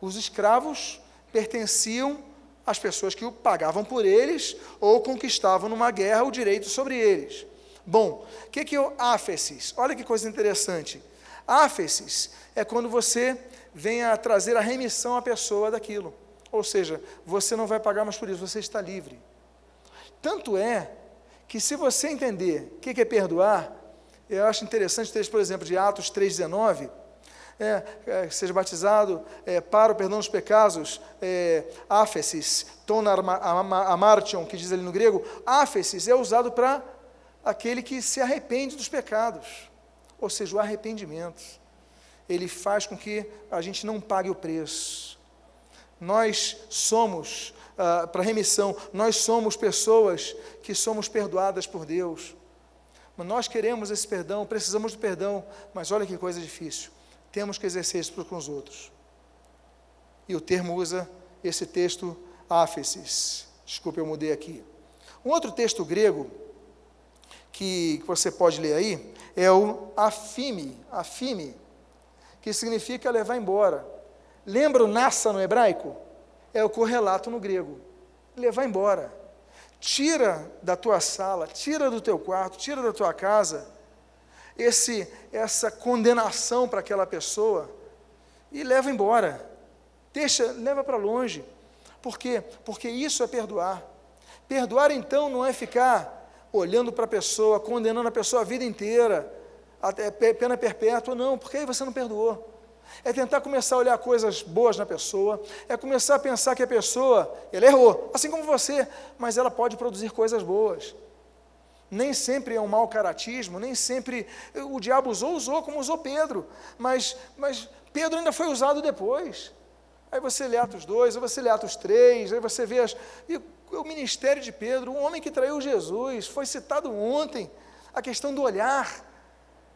Os escravos pertenciam às pessoas que pagavam por eles ou conquistavam numa guerra o direito sobre eles. Bom, o que, que é o áfesis? Olha que coisa interessante. Áfesis é quando você vem a trazer a remissão à pessoa daquilo. Ou seja, você não vai pagar mais por isso, você está livre. Tanto é que se você entender o que é perdoar, eu acho interessante o texto, por exemplo, de Atos 3,19, é, é, seja batizado é, para o perdão dos pecados, é, áfesis, ton amartion, que diz ali no grego, áfesis é usado para aquele que se arrepende dos pecados, ou seja, o arrependimento. Ele faz com que a gente não pague o preço. Nós somos, ah, para remissão, nós somos pessoas que somos perdoadas por Deus. Mas nós queremos esse perdão, precisamos do perdão, mas olha que coisa difícil. Temos que exercer isso com os outros. E o termo usa esse texto áfesis. Desculpe, eu mudei aqui. Um outro texto grego que, que você pode ler aí é o afime, afime, que significa levar embora. Lembra o nassa no hebraico? É o correlato no grego. Levar embora. Tira da tua sala, tira do teu quarto, tira da tua casa esse essa condenação para aquela pessoa e leva embora. Deixa, leva para longe. Por quê? Porque isso é perdoar. Perdoar então não é ficar olhando para a pessoa, condenando a pessoa a vida inteira, até pena perpétua, não, porque aí você não perdoou. É tentar começar a olhar coisas boas na pessoa, é começar a pensar que a pessoa, ela errou, assim como você, mas ela pode produzir coisas boas. Nem sempre é um mau caratismo, nem sempre o diabo usou, usou como usou Pedro, mas, mas Pedro ainda foi usado depois. Aí você lê Atos 2, aí você lê Atos 3, aí você vê as, e o ministério de Pedro, um homem que traiu Jesus, foi citado ontem, a questão do olhar.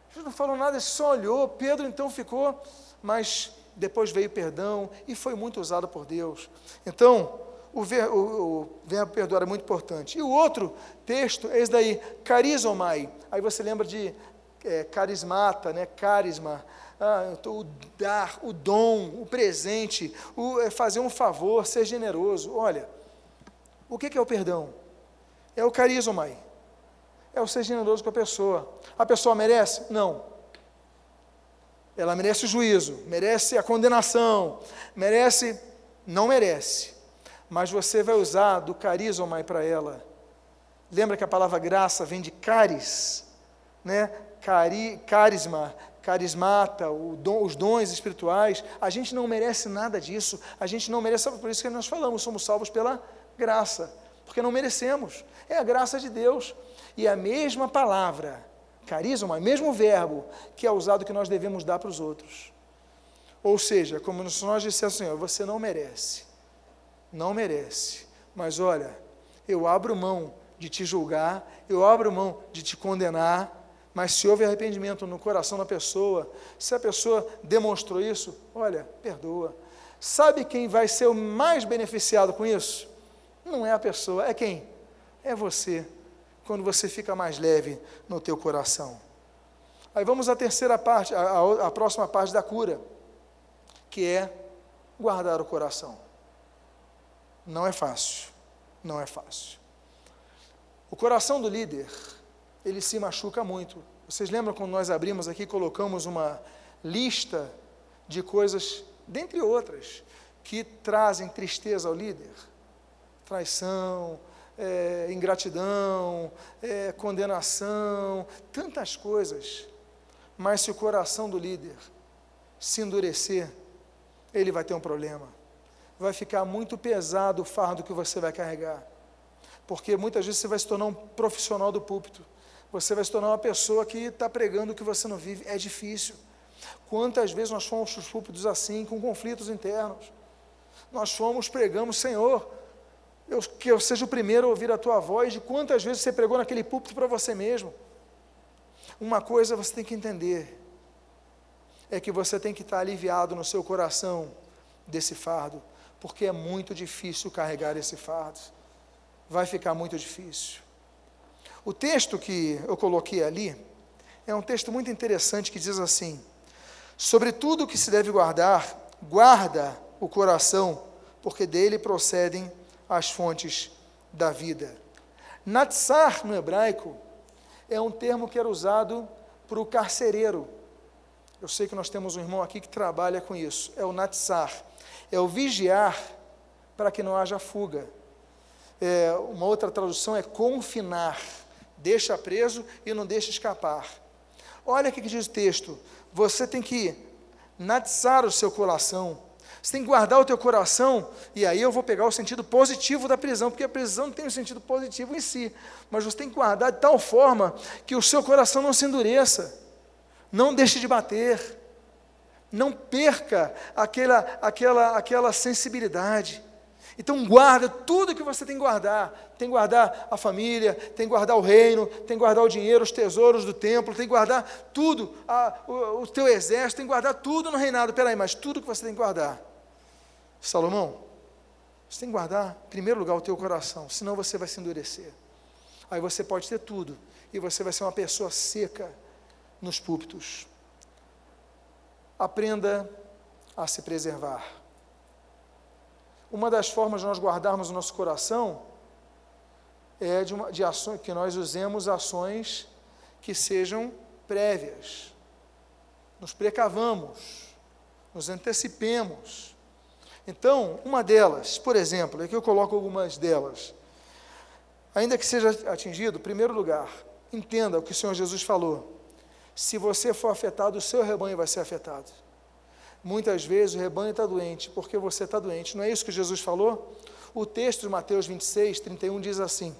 Jesus não falou nada, só olhou. Pedro então ficou, mas depois veio perdão e foi muito usado por Deus. Então, o, ver, o, o verbo perdoar é muito importante. E o outro texto é esse daí, carizomai. Aí você lembra de é, carismata, né? carisma. Ah, o dar, o dom, o presente, o é fazer um favor, ser generoso. Olha, o que, é o perdão? É o carizomai. É o ser generoso com a pessoa. A pessoa merece? Não. Ela merece o juízo, merece a condenação, merece, não merece. Mas você vai usar do carizomai para ela. Lembra que a palavra graça vem de caris, né? Cari, carisma, carismata, dom, os dons espirituais. A gente não merece nada disso. A gente não merece, por isso que nós falamos, somos salvos pela graça, porque não merecemos. É a graça de Deus. E a mesma palavra, carisma, o mesmo verbo que é usado que nós devemos dar para os outros. Ou seja, como se nós disséssemos, Senhor, você não merece. Não merece. Mas olha, eu abro mão de te julgar, eu abro mão de te condenar, mas se houve arrependimento no coração da pessoa, se a pessoa demonstrou isso, olha, perdoa. Sabe quem vai ser o mais beneficiado com isso? Não é a pessoa, é quem? É você, quando você fica mais leve no teu coração. Aí vamos à terceira parte, a próxima parte da cura, que é guardar o coração. Não é fácil, não é fácil. O coração do líder, ele se machuca muito. Vocês lembram quando nós abrimos aqui, colocamos uma lista de coisas, dentre outras, que trazem tristeza ao líder? Traição, é, ingratidão, é, condenação, tantas coisas. Mas se o coração do líder se endurecer, ele vai ter um problema. Vai ficar muito pesado o fardo que você vai carregar. Porque muitas vezes você vai se tornar um profissional do púlpito, Você vai se tornar uma pessoa que está pregando o que você não vive. É difícil. Quantas vezes nós fomos os púlpitos assim, com conflitos internos? Nós fomos, pregamos, Senhor, eu, que eu seja o primeiro a ouvir a tua voz, de quantas vezes você pregou naquele púlpito para você mesmo. Uma coisa você tem que entender, é que você tem que estar aliviado no seu coração desse fardo, porque é muito difícil carregar esse fardo. Vai ficar muito difícil. O texto que eu coloquei ali é um texto muito interessante que diz assim: Sobre tudo que se deve guardar, guarda o coração, porque dele procedem as fontes da vida. Natsar, no hebraico, é um termo que era usado para o carcereiro. Eu sei que nós temos um irmão aqui que trabalha com isso. É o natsar. É o vigiar para que não haja fuga. É, uma outra tradução é confinar. Deixa preso e não deixa escapar. Olha o que diz o texto. Você tem que natsar o seu coração você tem que guardar o teu coração, e aí eu vou pegar o sentido positivo da prisão, porque a prisão tem um sentido positivo em si, mas você tem que guardar de tal forma que o seu coração não se endureça, não deixe de bater, não perca aquela, aquela, aquela sensibilidade. Então guarda tudo que você tem que guardar. Tem que guardar a família, tem que guardar o reino, tem que guardar o dinheiro, os tesouros do templo, tem que guardar tudo, a, o, o teu exército, tem que guardar tudo no reinado. Peraí, mas tudo que você tem que guardar Salomão, você tem que guardar, em primeiro lugar, o teu coração, senão você vai se endurecer. Aí você pode ter tudo, e você vai ser uma pessoa seca nos púlpitos. Aprenda a se preservar. Uma das formas de nós guardarmos o nosso coração é de, uma, de ações, que nós usemos ações que sejam prévias. Nos precavamos, nos antecipemos então, uma delas, por exemplo, aqui eu coloco algumas delas. Ainda que seja atingido, primeiro lugar, entenda o que o Senhor Jesus falou. Se você for afetado, o seu rebanho vai ser afetado. Muitas vezes o rebanho está doente porque você está doente. Não é isso que Jesus falou? O texto de Mateus 26, 31 diz assim: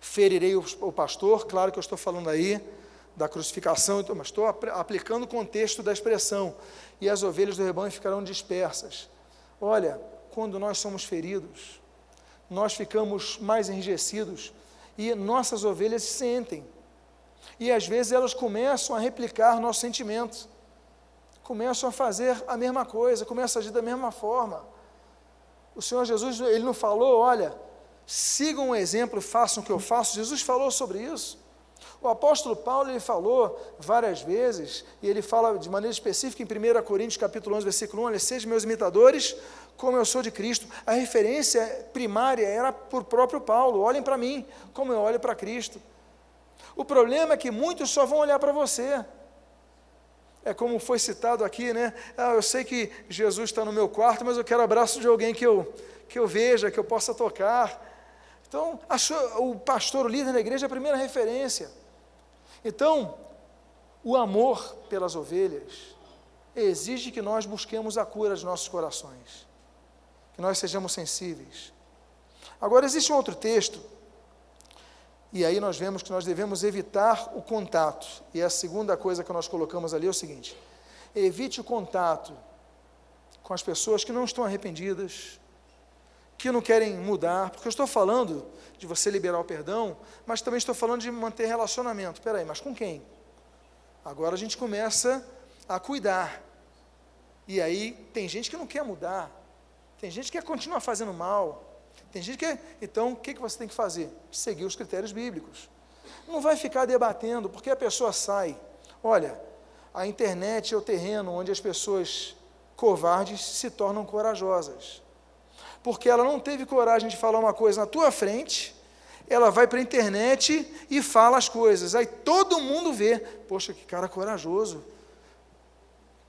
Ferirei o pastor, claro que eu estou falando aí da crucificação, mas estou aplicando o contexto da expressão, e as ovelhas do rebanho ficarão dispersas. Olha, quando nós somos feridos, nós ficamos mais enrijecidos e nossas ovelhas sentem. E às vezes elas começam a replicar nossos sentimentos, começam a fazer a mesma coisa, começam a agir da mesma forma. O Senhor Jesus, ele não falou, olha, sigam o exemplo, façam o que eu faço. Jesus falou sobre isso. O apóstolo Paulo ele falou várias vezes, e ele fala de maneira específica em 1 Coríntios capítulo 11, versículo 1, olha, sejam meus imitadores, como eu sou de Cristo. A referência primária era por próprio Paulo, olhem para mim, como eu olho para Cristo. O problema é que muitos só vão olhar para você. É como foi citado aqui, né? Ah, eu sei que Jesus está no meu quarto, mas eu quero abraço de alguém que eu, que eu veja, que eu possa tocar. Então, o pastor, o líder da igreja é a primeira referência. Então, o amor pelas ovelhas exige que nós busquemos a cura de nossos corações, que nós sejamos sensíveis. Agora, existe um outro texto, e aí nós vemos que nós devemos evitar o contato, e a segunda coisa que nós colocamos ali é o seguinte: evite o contato com as pessoas que não estão arrependidas, que não querem mudar, porque eu estou falando de você liberar o perdão, mas também estou falando de manter relacionamento. Espera aí, mas com quem? Agora a gente começa a cuidar. E aí tem gente que não quer mudar, tem gente que quer continuar fazendo mal, tem gente que quer. Então, o que, que você tem que fazer? Seguir os critérios bíblicos. Não vai ficar debatendo, porque a pessoa sai. Olha, a internet é o terreno onde as pessoas covardes se tornam corajosas porque ela não teve coragem de falar uma coisa na tua frente, ela vai para a internet e fala as coisas. Aí todo mundo vê, poxa, que cara corajoso.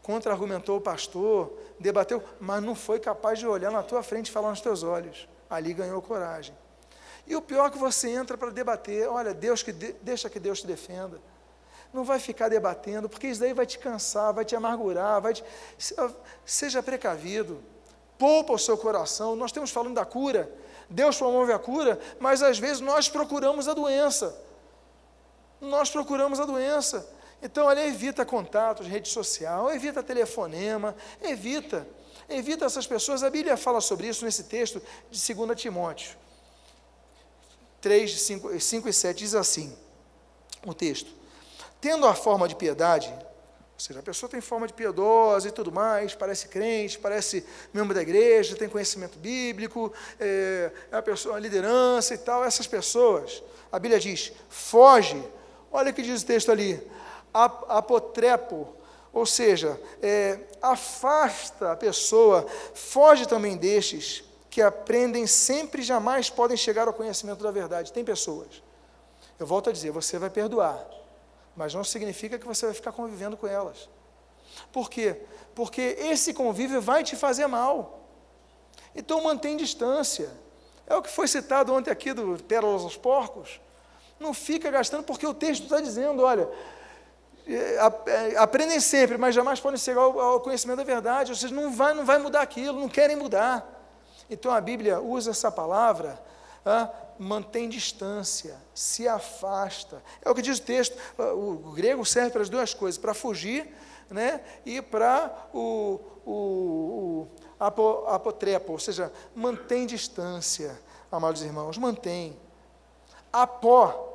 Contra-argumentou o pastor, debateu, mas não foi capaz de olhar na tua frente e falar nos teus olhos. Ali ganhou coragem. E o pior é que você entra para debater, olha, Deus que de, deixa que Deus te defenda. Não vai ficar debatendo, porque isso daí vai te cansar, vai te amargurar, vai te, seja precavido poupa o seu coração. Nós temos falando da cura. Deus promove a cura, mas às vezes nós procuramos a doença. nós procuramos a doença. Então, olha, evita contatos, rede social, evita telefonema, evita, evita essas pessoas. A Bíblia fala sobre isso nesse texto de 2 Timóteo 3, 5, 5 e 7, diz assim, o texto, tendo a forma de piedade, ou seja, a pessoa tem forma de piedosa e tudo mais, parece crente, parece membro da igreja, tem conhecimento bíblico, é, é a pessoa, a liderança e tal. Essas pessoas, a Bíblia diz, foge. Olha o que diz o texto ali, apotrepo, ou seja, é, afasta a pessoa, foge também destes que aprendem sempre e jamais podem chegar ao conhecimento da verdade. Tem pessoas, eu volto a dizer, você vai perdoar, mas não significa que você vai ficar convivendo com elas. Por quê? Porque esse convívio vai te fazer mal. Então mantém distância. É o que foi citado ontem aqui do Pérolas aos Porcos. Não fica gastando, porque o texto está dizendo, olha, é, é, aprendem sempre, mas jamais podem chegar ao, conhecimento da verdade. Ou seja, não vai, não vai mudar aquilo, não querem mudar. Então a Bíblia usa essa palavra ah, mantém distância, se afasta. É o que diz o texto. O grego serve para as duas coisas, para fugir né, e para o, o, o apo, apotrepo, ou seja, mantém distância, amados irmãos, mantém. Apó,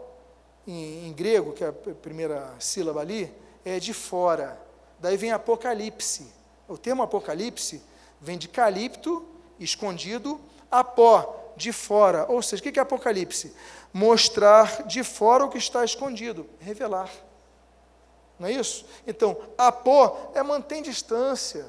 em, em grego, que é a primeira sílaba ali, é de fora. Daí vem apocalipse. O termo apocalipse vem de calipto, escondido, apó, de fora. Ou seja, o que é Apocalipse? Mostrar de fora o que está escondido, revelar. Não é isso? Então, apó é manter distância.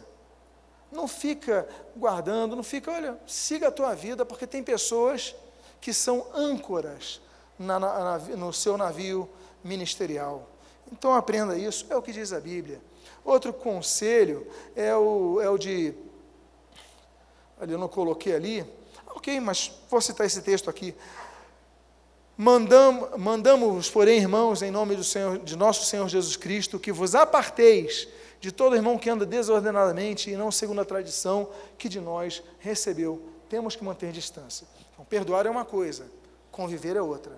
Não fica guardando, não fica, olha, siga a tua vida, porque tem pessoas que são âncoras na, na, no seu navio ministerial. Então aprenda isso, é o que diz a Bíblia. Outro conselho é o, é o de. Ali eu não coloquei ali, Ok, mas vou citar esse texto aqui. Mandamos, mandamos, porém, irmãos, em nome do Senhor, de nosso Senhor Jesus Cristo, que vos aparteis de todo irmão que anda desordenadamente e não segundo a tradição que de nós recebeu. Temos que manter distância. Então, perdoar é uma coisa, conviver é outra.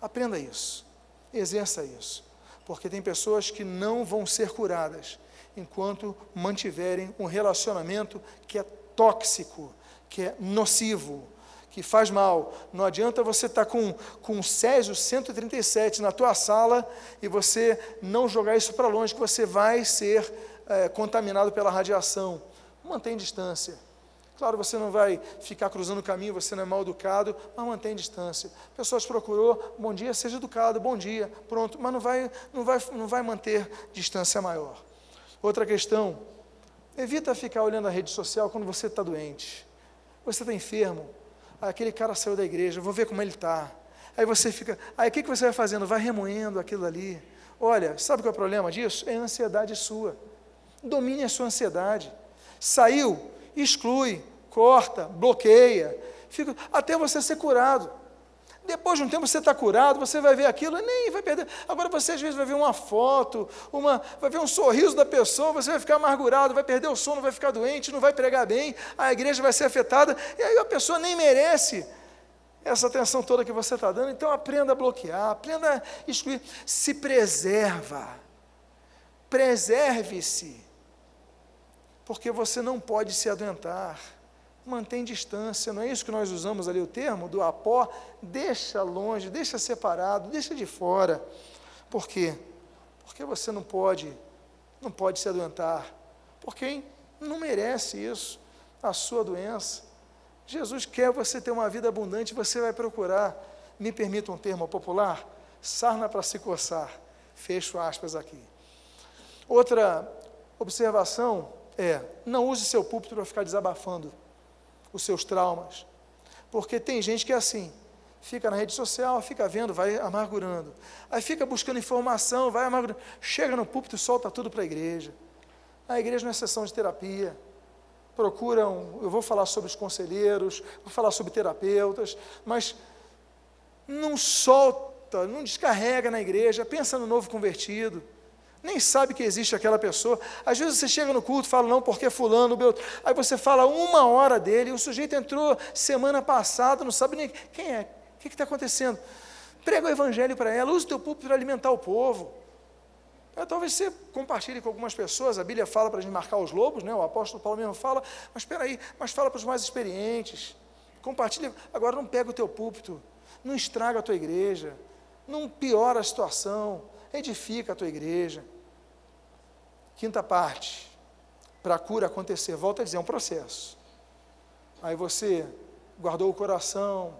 Aprenda isso, exerça isso, porque tem pessoas que não vão ser curadas enquanto mantiverem um relacionamento que é tóxico, que é nocivo, que faz mal. Não adianta você estar tá com, com o Césio 137 na tua sala e você não jogar isso para longe, que você vai ser é, contaminado pela radiação. Mantém distância. Claro, você não vai ficar cruzando o caminho, você não é mal educado, mas mantém distância. Pessoas procurou, bom dia, seja educado, bom dia, pronto, mas não vai, não vai, não vai manter distância maior. Outra questão, evita ficar olhando a rede social quando você está doente. Você está enfermo. Ah, aquele cara saiu da igreja, vou ver como ele está. Aí você fica. Aí o que, que você vai fazendo? Vai remoendo aquilo ali. Olha, sabe qual é o problema disso? É a ansiedade sua. Domine a sua ansiedade. Saiu, exclui, corta, bloqueia. Fica, até você ser curado. Depois de um tempo você está curado, você vai ver aquilo nem vai perder. Agora você às vezes vai ver uma foto, uma, vai ver um sorriso da pessoa, você vai ficar amargurado, vai perder o sono, vai ficar doente, não vai pregar bem, a igreja vai ser afetada, e aí a pessoa nem merece essa atenção toda que você está dando. Então aprenda a bloquear, aprenda a excluir, se preserva, preserve-se, porque você não pode se adoentar mantém distância, não é isso que nós usamos ali o termo do apó? Deixa longe, deixa separado, deixa de fora. Por quê? Porque você não pode, não pode se adoentar. Porque não merece isso, a sua doença. Jesus quer você ter uma vida abundante, você vai procurar, me permita um termo popular, sarna para se coçar. Fecho aspas aqui. Outra observação é: não use seu púlpito para ficar desabafando os seus traumas. Porque tem gente que é assim, fica na rede social, fica vendo, vai amargurando. Aí fica buscando informação, vai amargurando. Chega no púlpito e solta tudo para a igreja. A igreja não é sessão de terapia. Procuram, eu vou falar sobre os conselheiros, vou falar sobre terapeutas, mas não solta, não descarrega na igreja, pensa no novo convertido nem sabe que existe aquela pessoa. Às vezes você chega no culto fala, não, porque fulano, Beltrano. Aí você fala uma hora dele, o sujeito entrou semana passada, não sabe nem quem é, o que está acontecendo. Prega o evangelho para ela, use o teu púlpito para alimentar o povo. É, talvez você compartilhe com algumas pessoas, a Bíblia fala para a gente marcar os lobos, né? o apóstolo Paulo mesmo fala, mas espera aí, mas fala para os mais experientes. Compartilha, agora não pega o teu púlpito, não estraga a tua igreja, não piora a situação, edifica a tua igreja. Quinta parte, para a cura acontecer, volta a dizer, é um processo. Aí você guardou o coração,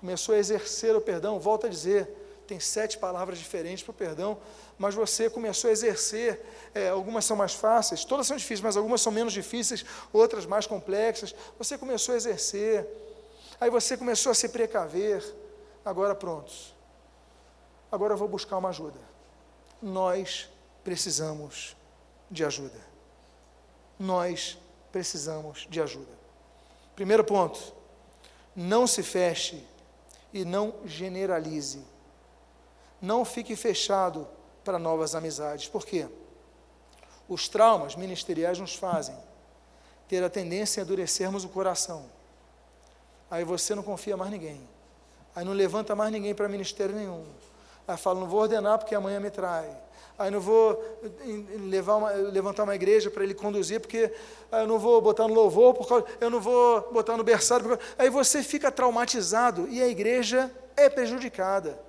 começou a exercer o perdão, volta a dizer, tem sete palavras diferentes para o perdão, mas você começou a exercer, é, algumas são mais fáceis, todas são difíceis, mas algumas são menos difíceis, outras mais complexas. Você começou a exercer, aí você começou a se precaver, agora prontos. Agora eu vou buscar uma ajuda. Nós precisamos de ajuda. Nós precisamos de ajuda. Primeiro ponto: não se feche e não generalize. Não fique fechado para novas amizades. Por quê? Os traumas ministeriais nos fazem ter a tendência a endurecermos o coração. Aí você não confia mais ninguém. Aí não levanta mais ninguém para ministério nenhum. Aí fala, não vou ordenar porque amanhã me trai. Aí não vou uma, levantar uma igreja para ele conduzir, porque eu não vou botar no louvor, porque eu não vou botar no berçário. Porque, aí você fica traumatizado e a igreja é prejudicada.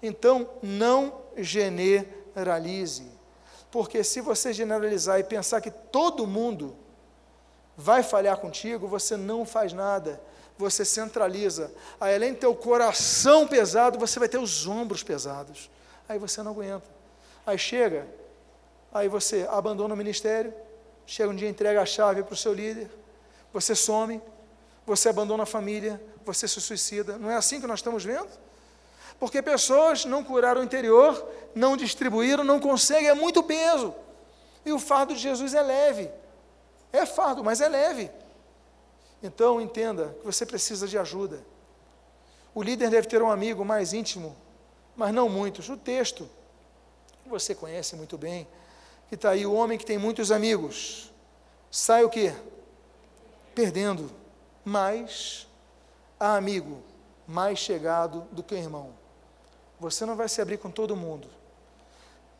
Então, não generalize. Porque se você generalizar e pensar que todo mundo vai falhar contigo, você não faz nada. Você centraliza. Aí, além de ter o coração pesado, você vai ter os ombros pesados. Aí você não aguenta. Aí chega, aí você abandona o ministério, chega um dia entrega a chave para o seu líder, você some, você abandona a família, você se suicida. Não é assim que nós estamos vendo? Porque pessoas não curaram o interior, não distribuíram, não conseguem, é muito peso. E o fardo de Jesus é leve. É fardo, mas é leve. Então entenda que você precisa de ajuda. O líder deve ter um amigo mais íntimo, mas não muitos. O texto, você conhece muito bem, que está aí, o homem que tem muitos amigos, sai o quê? Perdendo. Mas há amigo mais chegado do que irmão. Você não vai se abrir com todo mundo.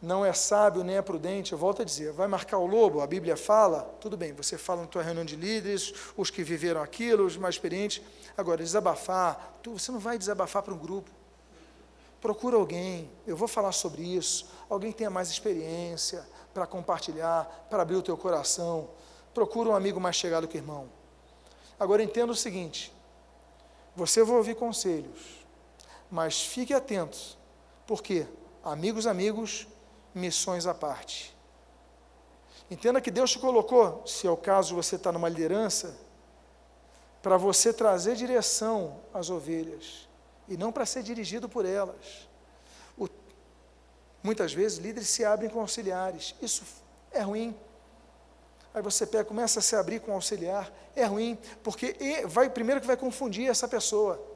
Não é sábio nem é prudente, eu volto a dizer, vai marcar o lobo, a Bíblia fala, tudo bem, você fala na tua reunião de líderes, os que viveram aquilo, os mais experientes. Agora, desabafar, tu, você não vai desabafar para um grupo. Procura alguém, eu vou falar sobre isso, alguém que tenha mais experiência para compartilhar, para abrir o teu coração. Procura um amigo mais chegado que irmão. Agora entenda o seguinte: você vai ouvir conselhos, mas fique atento, porque amigos, amigos, missões à parte. Entenda que Deus te colocou, se é o caso você está numa liderança, para você trazer direção às ovelhas e não para ser dirigido por elas. O, muitas vezes líderes se abrem com auxiliares, isso é ruim. Aí você pega, começa a se abrir com auxiliar, é ruim, porque vai primeiro que vai confundir essa pessoa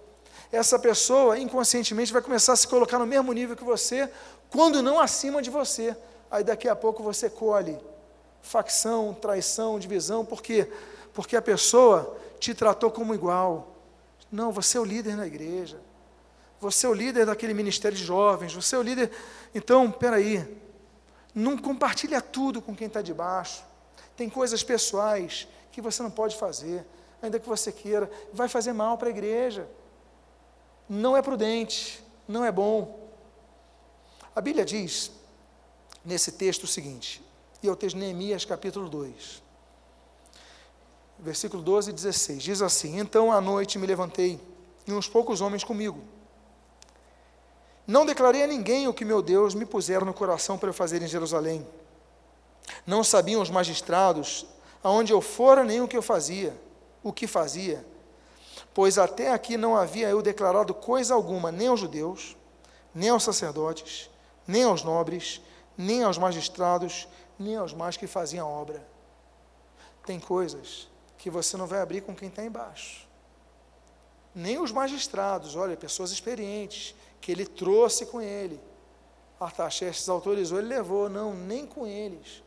essa pessoa inconscientemente vai começar a se colocar no mesmo nível que você, quando não acima de você. Aí daqui a pouco você colhe facção, traição, divisão, por quê? Porque a pessoa te tratou como igual. Não, você é o líder na igreja. Você é o líder daquele ministério de jovens, você é o líder. Então, peraí, não compartilha tudo com quem está de baixo. Tem coisas pessoais que você não pode fazer, ainda que você queira, vai fazer mal para a igreja não é prudente, não é bom. A Bíblia diz, nesse texto, o seguinte, e é Neemias, capítulo 2, versículo 12 e 16, diz assim: Então à noite me levantei, e uns poucos homens comigo. Não declarei a ninguém o que meu Deus me pusera no coração para eu fazer em Jerusalém. Não sabiam os magistrados aonde eu fora nem o que eu fazia, o que fazia pois até aqui não havia eu declarado coisa alguma nem aos judeus, nem aos sacerdotes, nem aos nobres, nem aos magistrados, nem aos mais que faziam obra. Tem coisas que você não vai abrir com quem está embaixo. Nem os magistrados, olha, pessoas experientes, que ele trouxe com ele. Artaxerxes autorizou, ele levou, não, nem com eles.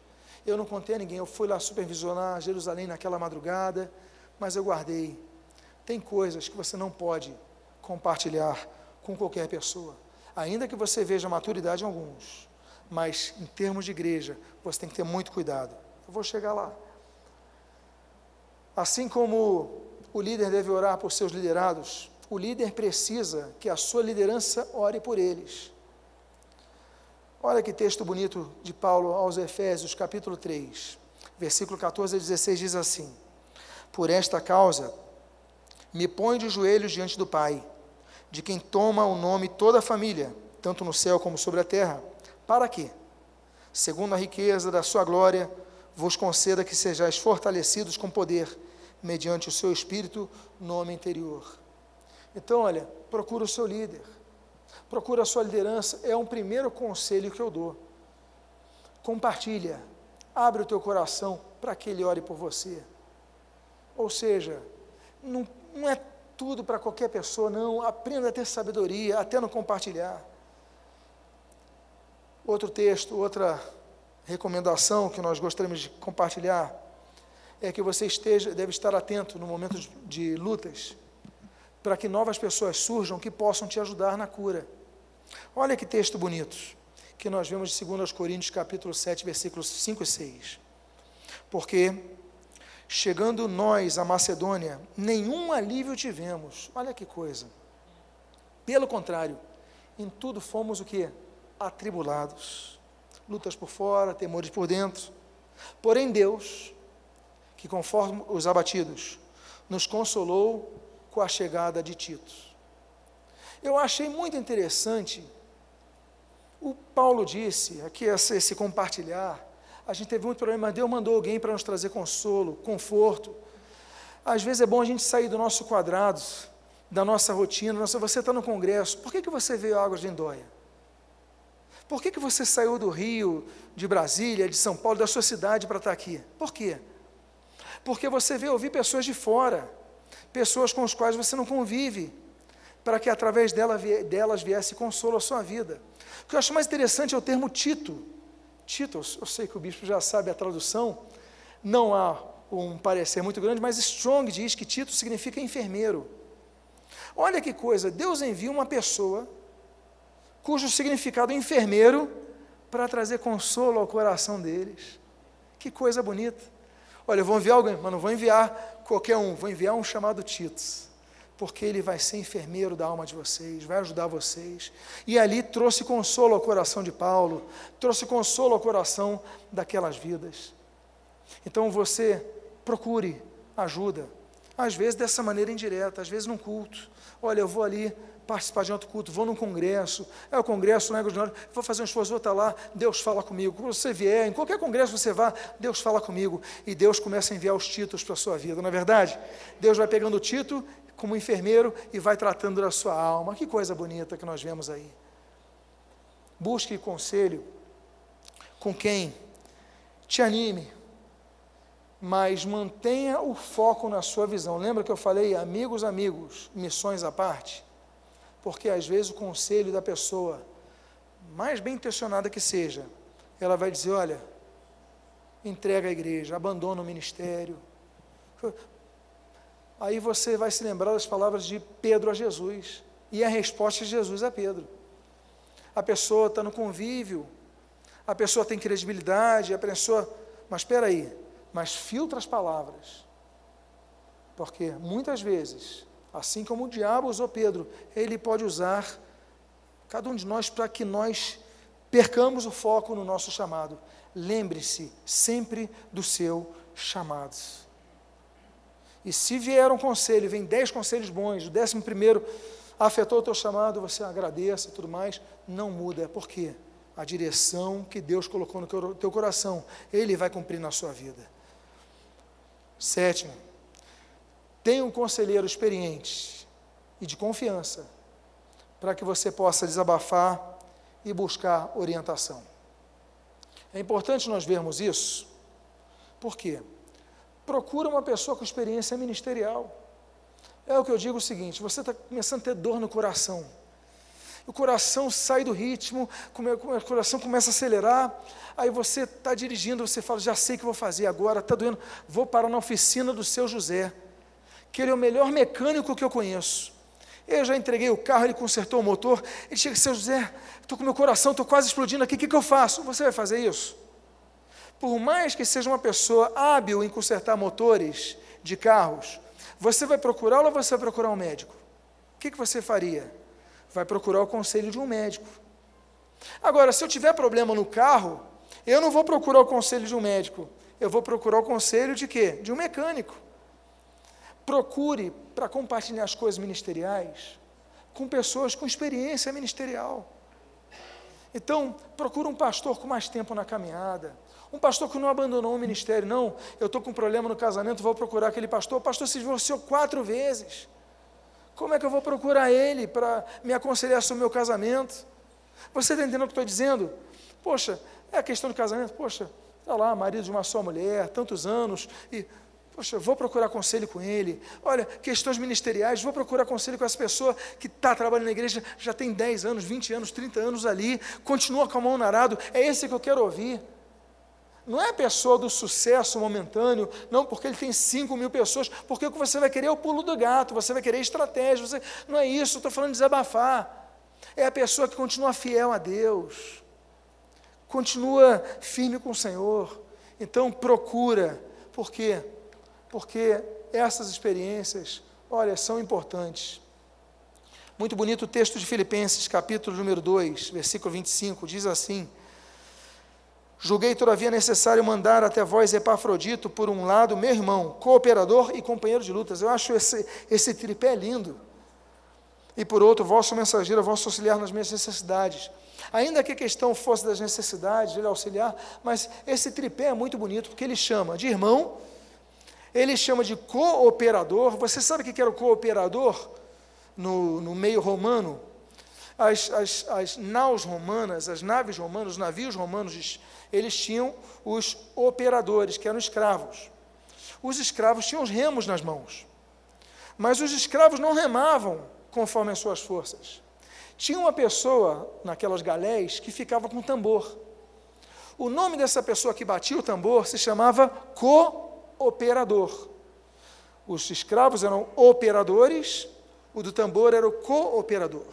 Eu não contei a ninguém, eu fui lá supervisionar Jerusalém naquela madrugada, mas eu guardei tem coisas que você não pode compartilhar com qualquer pessoa, ainda que você veja maturidade em alguns, mas em termos de igreja, você tem que ter muito cuidado. Eu vou chegar lá. Assim como o líder deve orar por seus liderados, o líder precisa que a sua liderança ore por eles. Olha que texto bonito de Paulo aos Efésios, capítulo 3, versículo 14 a 16 diz assim: Por esta causa me põe de joelhos diante do Pai, de quem toma o nome toda a família, tanto no céu como sobre a terra, para que, segundo a riqueza da sua glória, vos conceda que sejais fortalecidos com poder, mediante o seu espírito no homem interior. Então, olha, procura o seu líder procura a sua liderança, é um primeiro conselho que eu dou. Compartilha, abre o teu coração para que ele ore por você. Ou seja, não, não é tudo para qualquer pessoa, não. Aprenda a ter sabedoria, até no compartilhar. Outro texto, outra recomendação que nós gostaríamos de compartilhar é que você esteja, deve estar atento no momento de, lutas para que novas pessoas surjam que possam te ajudar na cura. Olha que texto bonito que nós vemos de 2 Coríntios capítulo 7, versículos 5 e 6. Porque chegando nós à Macedônia, nenhum alívio tivemos. Olha que coisa. Pelo contrário, em tudo fomos o que? Atribulados. Lutas por fora, temores por dentro. Porém Deus, que conforme os abatidos, nos consolou com a chegada de Tito. Eu achei muito interessante, o Paulo disse, aqui esse, esse compartilhar, a gente teve muito problema, mas Deus mandou alguém para nos trazer consolo, conforto. Às vezes é bom a gente sair do nosso quadrado, da nossa rotina. Nossa, você está no congresso, por que, que você veio a Águas de Indóia? Por que, que você saiu do Rio, de Brasília, de São Paulo, da sua cidade para estar aqui? Por quê? Porque você veio ouvir pessoas de fora pessoas com as quais você não convive, para que através dela, delas viesse consolo à sua vida. O que eu acho mais interessante é o termo Tito. Tito, eu sei que o bispo já sabe a tradução, não há um parecer muito grande, mas Strong diz que Tito significa enfermeiro. Olha que coisa, Deus envia uma pessoa cujo significado é enfermeiro para trazer consolo ao coração deles. Que coisa bonita. Olha, eu vou enviar alguém, mas não vou enviar qualquer um, vou enviar um chamado Titos, porque ele vai ser enfermeiro da alma de vocês, vai ajudar vocês. E ali trouxe consolo ao coração de Paulo, trouxe consolo ao coração daquelas vidas. Então você procure ajuda, às vezes dessa maneira indireta, às vezes num culto. Olha, eu vou ali participar de outro culto, vou num congresso, é o congresso, não é vou fazer um esforço, vou estar lá, Deus fala comigo. Quando você vier, em qualquer congresso você vá, Deus fala comigo. E Deus começa a enviar os títulos para a sua vida, não é verdade? Deus vai pegando o título como enfermeiro e vai tratando da sua alma. Que coisa bonita que nós vemos aí. Busque conselho com quem te anime, mas mantenha o foco na sua visão. Lembra que eu falei, amigos, amigos, missões à parte? porque às vezes o conselho da pessoa, mais bem intencionada que seja, ela vai dizer: olha, entrega a igreja, abandona o ministério. Aí você vai se lembrar das palavras de Pedro a Jesus, e a resposta de Jesus a Pedro. A pessoa está no convívio, a pessoa tem credibilidade, a pessoa. Mas espera aí, mas filtra as palavras. Porque muitas vezes Assim como o diabo usou Pedro, ele pode usar cada um de nós para que nós percamos o foco no nosso chamado. Lembre-se sempre do seu chamado. E se vier um conselho, vem dez conselhos bons, o décimo primeiro afetou o teu chamado, você agradeça e tudo mais, não muda. Por quê? A direção que Deus colocou no teu coração, Ele vai cumprir na sua vida. Sétimo, Tenha um conselheiro experiente e de confiança para que você possa desabafar e buscar orientação. É importante nós vermos isso, por quê? Procura uma pessoa com experiência ministerial. É o que eu digo o seguinte: você está começando a ter dor no coração. O coração sai do ritmo, o coração começa a acelerar. Aí você está dirigindo, você fala: já sei o que vou fazer agora, está doendo, vou parar na oficina do seu José que ele é o melhor mecânico que eu conheço. Eu já entreguei o carro, ele consertou o motor. Ele chega, seu José, estou com meu coração, estou quase explodindo aqui, o que, que eu faço? Você vai fazer isso? Por mais que seja uma pessoa hábil em consertar motores de carros, você vai procurá-lo ou você vai procurar um médico? O que, que você faria? Vai procurar o conselho de um médico. Agora, se eu tiver problema no carro, eu não vou procurar o conselho de um médico, eu vou procurar o conselho de quê? De um mecânico. Procure para compartilhar as coisas ministeriais com pessoas com experiência ministerial. Então, procure um pastor com mais tempo na caminhada. Um pastor que não abandonou o ministério, não. Eu estou com um problema no casamento, vou procurar aquele pastor. O pastor se divorciou quatro vezes. Como é que eu vou procurar ele para me aconselhar sobre o meu casamento? Você está entendendo o que estou dizendo? Poxa, é a questão do casamento. Poxa, está lá, marido de uma só mulher, tantos anos, e Poxa, vou procurar conselho com ele. Olha, questões ministeriais, vou procurar conselho com essa pessoa que está trabalhando na igreja, já tem 10 anos, 20 anos, 30 anos ali, continua com a mão no arado. É esse que eu quero ouvir. Não é a pessoa do sucesso momentâneo, não porque ele tem 5 mil pessoas, porque o que você vai querer é o pulo do gato, você vai querer estratégia. Você... Não é isso, estou falando de desabafar. É a pessoa que continua fiel a Deus, continua firme com o Senhor. Então procura, por quê? porque essas experiências, olha, são importantes. Muito bonito o texto de Filipenses, capítulo número 2, versículo 25, diz assim: Julguei todavia necessário mandar até vós Epafrodito, por um lado, meu irmão, cooperador e companheiro de lutas. Eu acho esse, esse tripé lindo. E por outro, vosso mensageiro, vosso auxiliar nas minhas necessidades. Ainda que a questão fosse das necessidades, ele auxiliar, mas esse tripé é muito bonito, porque ele chama de irmão, ele chama de cooperador. Você sabe o que era o cooperador no, no meio romano? As, as, as naus romanas, as naves romanas, os navios romanos, eles tinham os operadores, que eram escravos. Os escravos tinham os remos nas mãos. Mas os escravos não remavam conforme as suas forças. Tinha uma pessoa naquelas galés que ficava com tambor. O nome dessa pessoa que batia o tambor se chamava co operador. Os escravos eram operadores, o do tambor era o cooperador.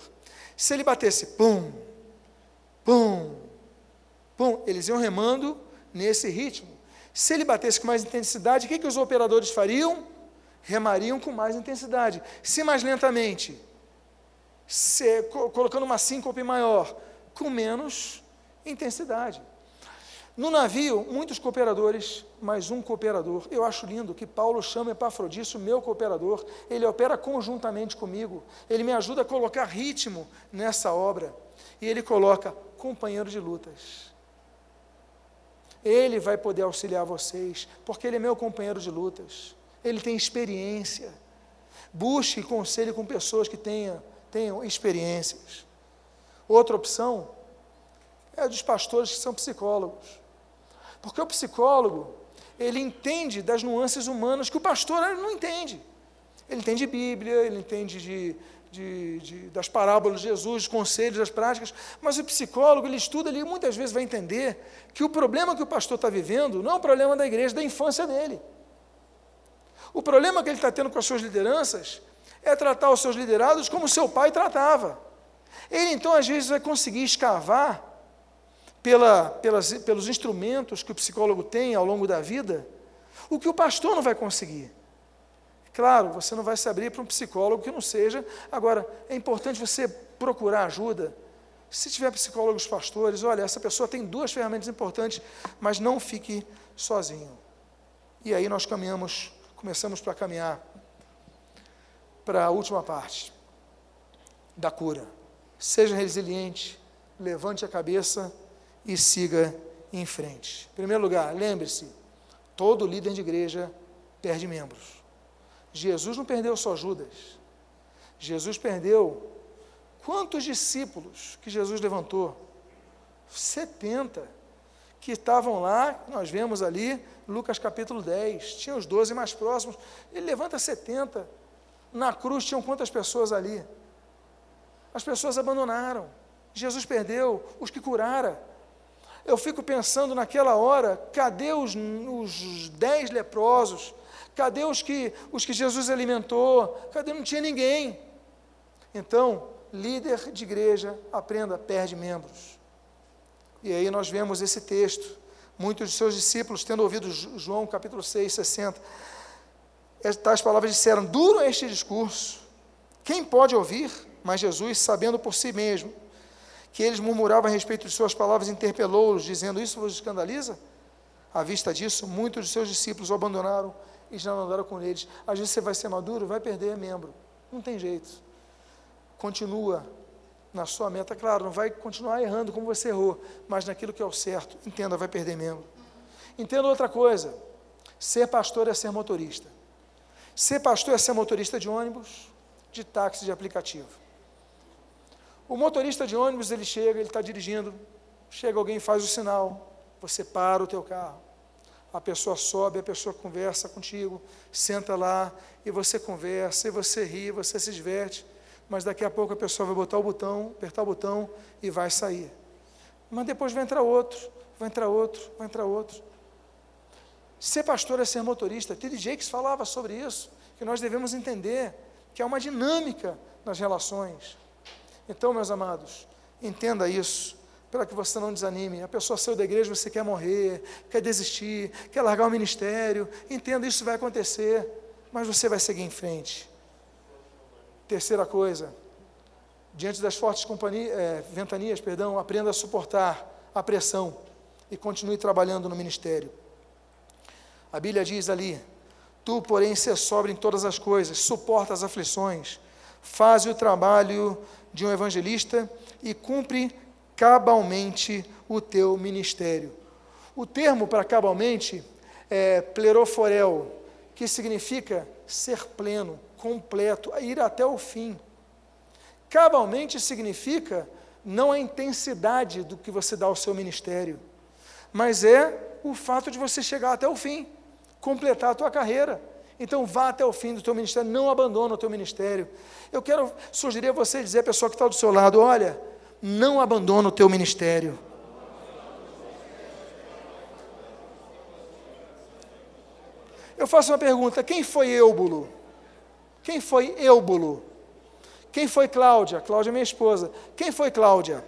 Se ele batesse pum, pum, pum, eles iam remando nesse ritmo. Se ele batesse com mais intensidade, o que, que os operadores fariam? Remariam com mais intensidade. Se mais lentamente, se, colocando uma síncope maior, com menos intensidade. No navio, muitos cooperadores, mais um cooperador. Eu acho lindo que Paulo chama Epafrodito meu cooperador. Ele opera conjuntamente comigo. Ele me ajuda a colocar ritmo nessa obra. E ele coloca companheiro de lutas. Ele vai poder auxiliar vocês, porque ele é meu companheiro de lutas. Ele tem experiência. Busque conselho com pessoas que tenham, tenham experiências. Outra opção é a dos pastores que são psicólogos. Porque o psicólogo, ele entende das nuances humanas que o pastor não entende. Ele entende Bíblia, ele entende de, de, de, das parábolas de Jesus, dos conselhos, das práticas, mas o psicólogo, ele estuda ali, muitas vezes vai entender que o problema que o pastor está vivendo não é um problema da igreja, da infância dele. O problema que ele está tendo com as suas lideranças é tratar os seus liderados como seu pai tratava. Ele então, às vezes, vai conseguir escavar pela, pelas, pelos instrumentos que o psicólogo tem ao longo da vida, o que o pastor não vai conseguir. Claro, você não vai se abrir para um psicólogo que não seja. Agora, é importante você procurar ajuda. Se tiver psicólogos pastores, olha, essa pessoa tem duas ferramentas importantes, mas não fique sozinho. E aí nós caminhamos, começamos para caminhar para a última parte da cura. Seja resiliente, levante a cabeça e siga em frente. Em primeiro lugar, lembre-se: todo líder de igreja perde membros. Jesus não perdeu só Judas. Jesus perdeu quantos discípulos que Jesus levantou? 70 que estavam lá, nós vemos ali, Lucas capítulo 10, tinha os 12 mais próximos, ele levanta 70. Na cruz tinham quantas pessoas ali? As pessoas abandonaram. Jesus perdeu os que curara, eu fico pensando naquela hora, cadê os, os dez leprosos? Cadê os que, os que Jesus alimentou? Cadê? Não tinha ninguém. Então, líder de igreja, aprenda, perde membros. E aí nós vemos esse texto. Muitos de seus discípulos, tendo ouvido João capítulo 6, 60, tais palavras disseram: Duro este discurso. Quem pode ouvir? Mas Jesus, sabendo por si mesmo que eles murmuravam a respeito de suas palavras, interpelou-os, dizendo: Isso vos escandaliza? À vista disso, muitos de seus discípulos abandonaram e já não andaram com eles. Às vezes você vai ser maduro, vai perder membro. Não tem jeito. Continua na sua meta, claro, não vai continuar errando como você errou, mas naquilo que é o certo. Entenda, vai perder membro. Entenda outra coisa: ser pastor é ser motorista. Ser pastor é ser motorista de ônibus, de táxi, de aplicativo. O motorista de ônibus, ele chega, ele está dirigindo, chega alguém faz o sinal, você para o teu carro. A pessoa sobe, a pessoa conversa contigo, senta lá, e você conversa, e você ri, você se diverte, mas daqui a pouco a pessoa vai botar o botão, apertar o botão e vai sair. Mas depois vai entrar outro, vai entrar outro, vai entrar outro. Ser pastor é ser motorista. T.D. Jakes falava sobre isso, que nós devemos entender que há uma dinâmica nas relações. Então, meus amados, entenda isso, para que você não desanime. A pessoa saiu da igreja, você quer morrer, quer desistir, quer largar o ministério. Entenda, isso vai acontecer, mas você vai seguir em frente. Terceira coisa, diante das fortes é, ventanias, perdão, aprenda a suportar a pressão e continue trabalhando no ministério. A Bíblia diz ali: Tu, porém, se sobre em todas as coisas, suporta as aflições, faz o trabalho de um evangelista e cumpre cabalmente o teu ministério. O termo para cabalmente é pleroforel, que significa ser pleno, completo, ir até o fim. Cabalmente significa não a intensidade do que você dá ao seu ministério, mas é o fato de você chegar até o fim completar a tua carreira. Então vá até o fim do teu ministério, não abandona o teu ministério. Eu quero sugerir a você dizer à pessoa que está do seu lado, olha, não abandona o teu ministério. Eu faço uma pergunta: quem foi Eubulo? Quem foi Eubulo? Quem foi Cláudia? Cláudia é minha esposa. Quem foi Cláudia?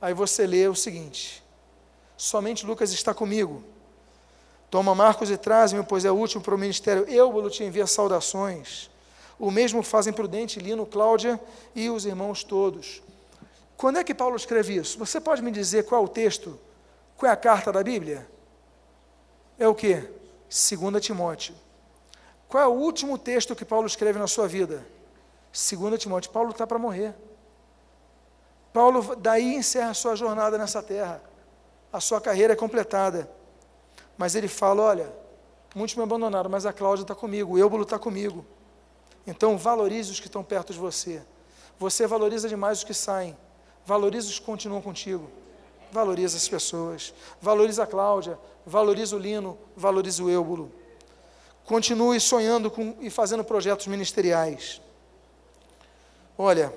Aí você lê o seguinte: somente Lucas está comigo. Toma Marcos e traz-me, pois é o último para o ministério. Eu te envia saudações. O mesmo fazem Prudente, Lino, Cláudia e os irmãos todos. Quando é que Paulo escreve isso? Você pode me dizer qual é o texto? Qual é a carta da Bíblia? É o que? 2 Timóteo. Qual é o último texto que Paulo escreve na sua vida? 2 Timóteo. Paulo está para morrer. Paulo daí encerra a sua jornada nessa terra. A sua carreira é completada. Mas ele fala: olha, muitos me abandonaram, mas a Cláudia está comigo, o Eubulo está comigo. Então valorize os que estão perto de você. Você valoriza demais os que saem. Valorize os que continuam contigo. Valorize as pessoas. Valorize a Cláudia. Valorize o Lino. Valorize o Eubulo. Continue sonhando com, e fazendo projetos ministeriais. Olha,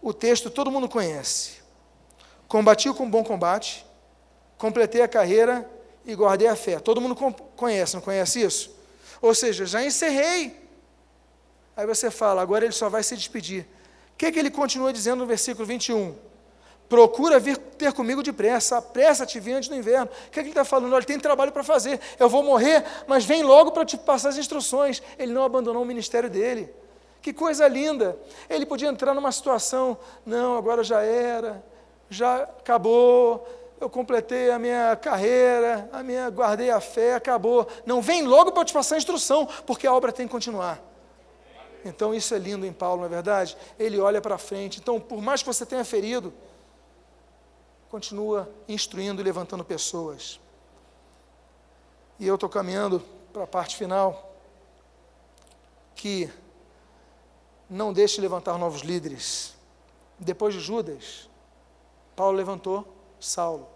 o texto todo mundo conhece. Combati com bom combate, completei a carreira e guardei a fé. Todo mundo conhece, não conhece isso? Ou seja, já encerrei. Aí você fala, agora ele só vai se despedir. O que, que ele continua dizendo no versículo 21? Procura vir ter comigo depressa, apressa-te vir antes do inverno. O que, que ele está falando? Olha, tem trabalho para fazer, eu vou morrer, mas vem logo para te passar as instruções. Ele não abandonou o ministério dele. Que coisa linda! Ele podia entrar numa situação, não, agora já era, já acabou, eu completei a minha carreira, a minha guardei a fé, acabou. Não vem logo para te passar a instrução, porque a obra tem que continuar. Então isso é lindo em Paulo, não é verdade? Ele olha para frente. Então, por mais que você tenha ferido, continua instruindo e levantando pessoas. E eu estou caminhando para a parte final, que não deixe levantar novos líderes. Depois de Judas, Paulo levantou Saulo.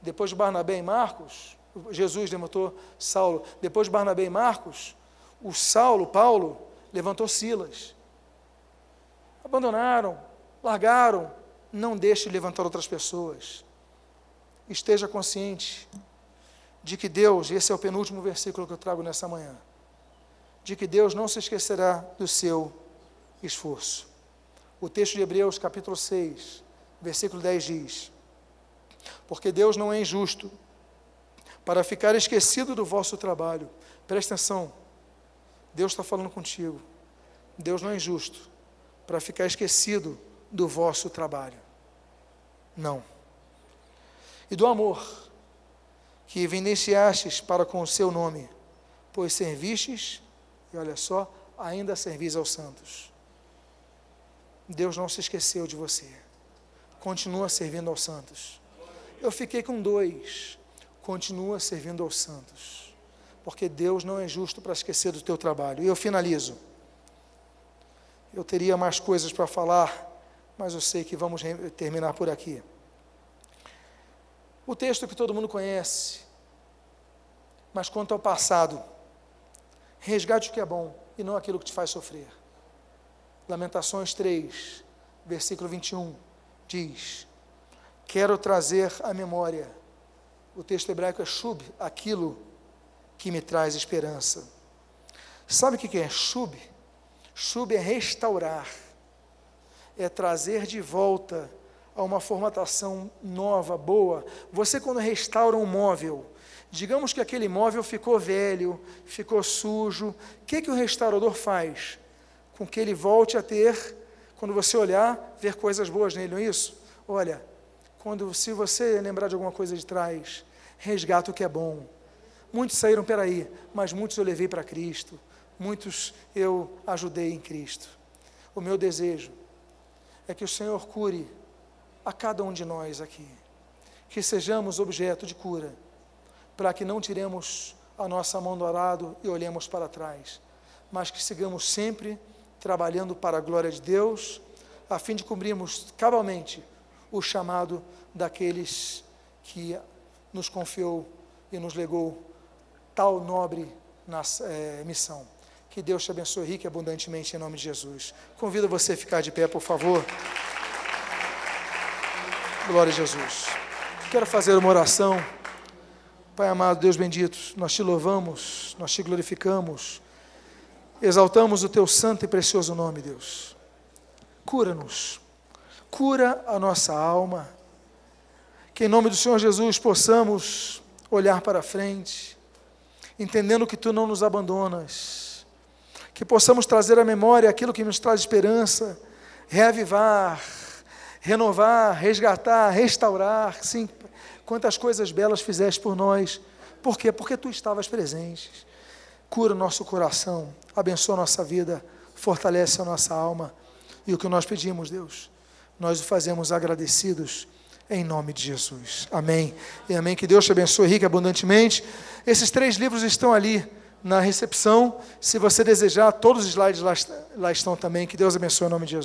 Depois de Barnabé e Marcos, Jesus levantou Saulo. Depois de Barnabé e Marcos, o Saulo, Paulo, levantou Silas. Abandonaram, largaram. Não deixe de levantar outras pessoas. Esteja consciente de que Deus, esse é o penúltimo versículo que eu trago nessa manhã, de que Deus não se esquecerá do seu esforço. O texto de Hebreus, capítulo 6, versículo 10 diz: Porque Deus não é injusto para ficar esquecido do vosso trabalho. Presta atenção, Deus está falando contigo. Deus não é injusto para ficar esquecido do vosso trabalho. Não. E do amor que evidenciastes para com o seu nome, pois servistes, e olha só, ainda servis aos santos. Deus não se esqueceu de você. Continua servindo aos santos. Eu fiquei com dois. Continua servindo aos santos. Porque Deus não é justo para esquecer do teu trabalho. E eu finalizo. Eu teria mais coisas para falar, mas eu sei que vamos terminar por aqui. O texto que todo mundo conhece, mas quanto ao passado, resgate o que é bom e não aquilo que te faz sofrer. Lamentações 3, versículo 21, diz: Quero trazer à memória, o texto hebraico é shub, aquilo que me traz esperança. Sabe o que é shub? Shub é restaurar, é trazer de volta a uma formatação nova, boa. Você, quando restaura um móvel, digamos que aquele móvel ficou velho, ficou sujo, o que, que o restaurador faz? Com que ele volte a ter, quando você olhar, ver coisas boas nele, não é isso? Olha, quando se você lembrar de alguma coisa de trás, resgata o que é bom. Muitos saíram, peraí, mas muitos eu levei para Cristo muitos eu ajudei em Cristo. O meu desejo é que o Senhor cure a cada um de nós aqui, que sejamos objeto de cura, para que não tiremos a nossa mão do arado e olhemos para trás, mas que sigamos sempre trabalhando para a glória de Deus, a fim de cumprirmos cabalmente o chamado daqueles que nos confiou e nos legou tal nobre é, missão. Que Deus te abençoe rique e abundantemente em nome de Jesus. Convido você a ficar de pé, por favor. Glória a Jesus. Quero fazer uma oração. Pai amado, Deus bendito, nós te louvamos, nós te glorificamos, exaltamos o teu santo e precioso nome, Deus. Cura-nos, cura a nossa alma, que em nome do Senhor Jesus possamos olhar para frente, entendendo que tu não nos abandonas que possamos trazer à memória aquilo que nos traz esperança, reavivar, renovar, resgatar, restaurar. Sim, quantas coisas belas fizeste por nós. Por quê? Porque tu estavas presente. Cura o nosso coração, abençoa a nossa vida, fortalece a nossa alma. E o que nós pedimos, Deus, nós o fazemos agradecidos em nome de Jesus. Amém. E amém. Que Deus te abençoe rica abundantemente. Esses três livros estão ali na recepção. Se você desejar, todos os slides lá, lá estão também. Que Deus abençoe o nome de Jesus.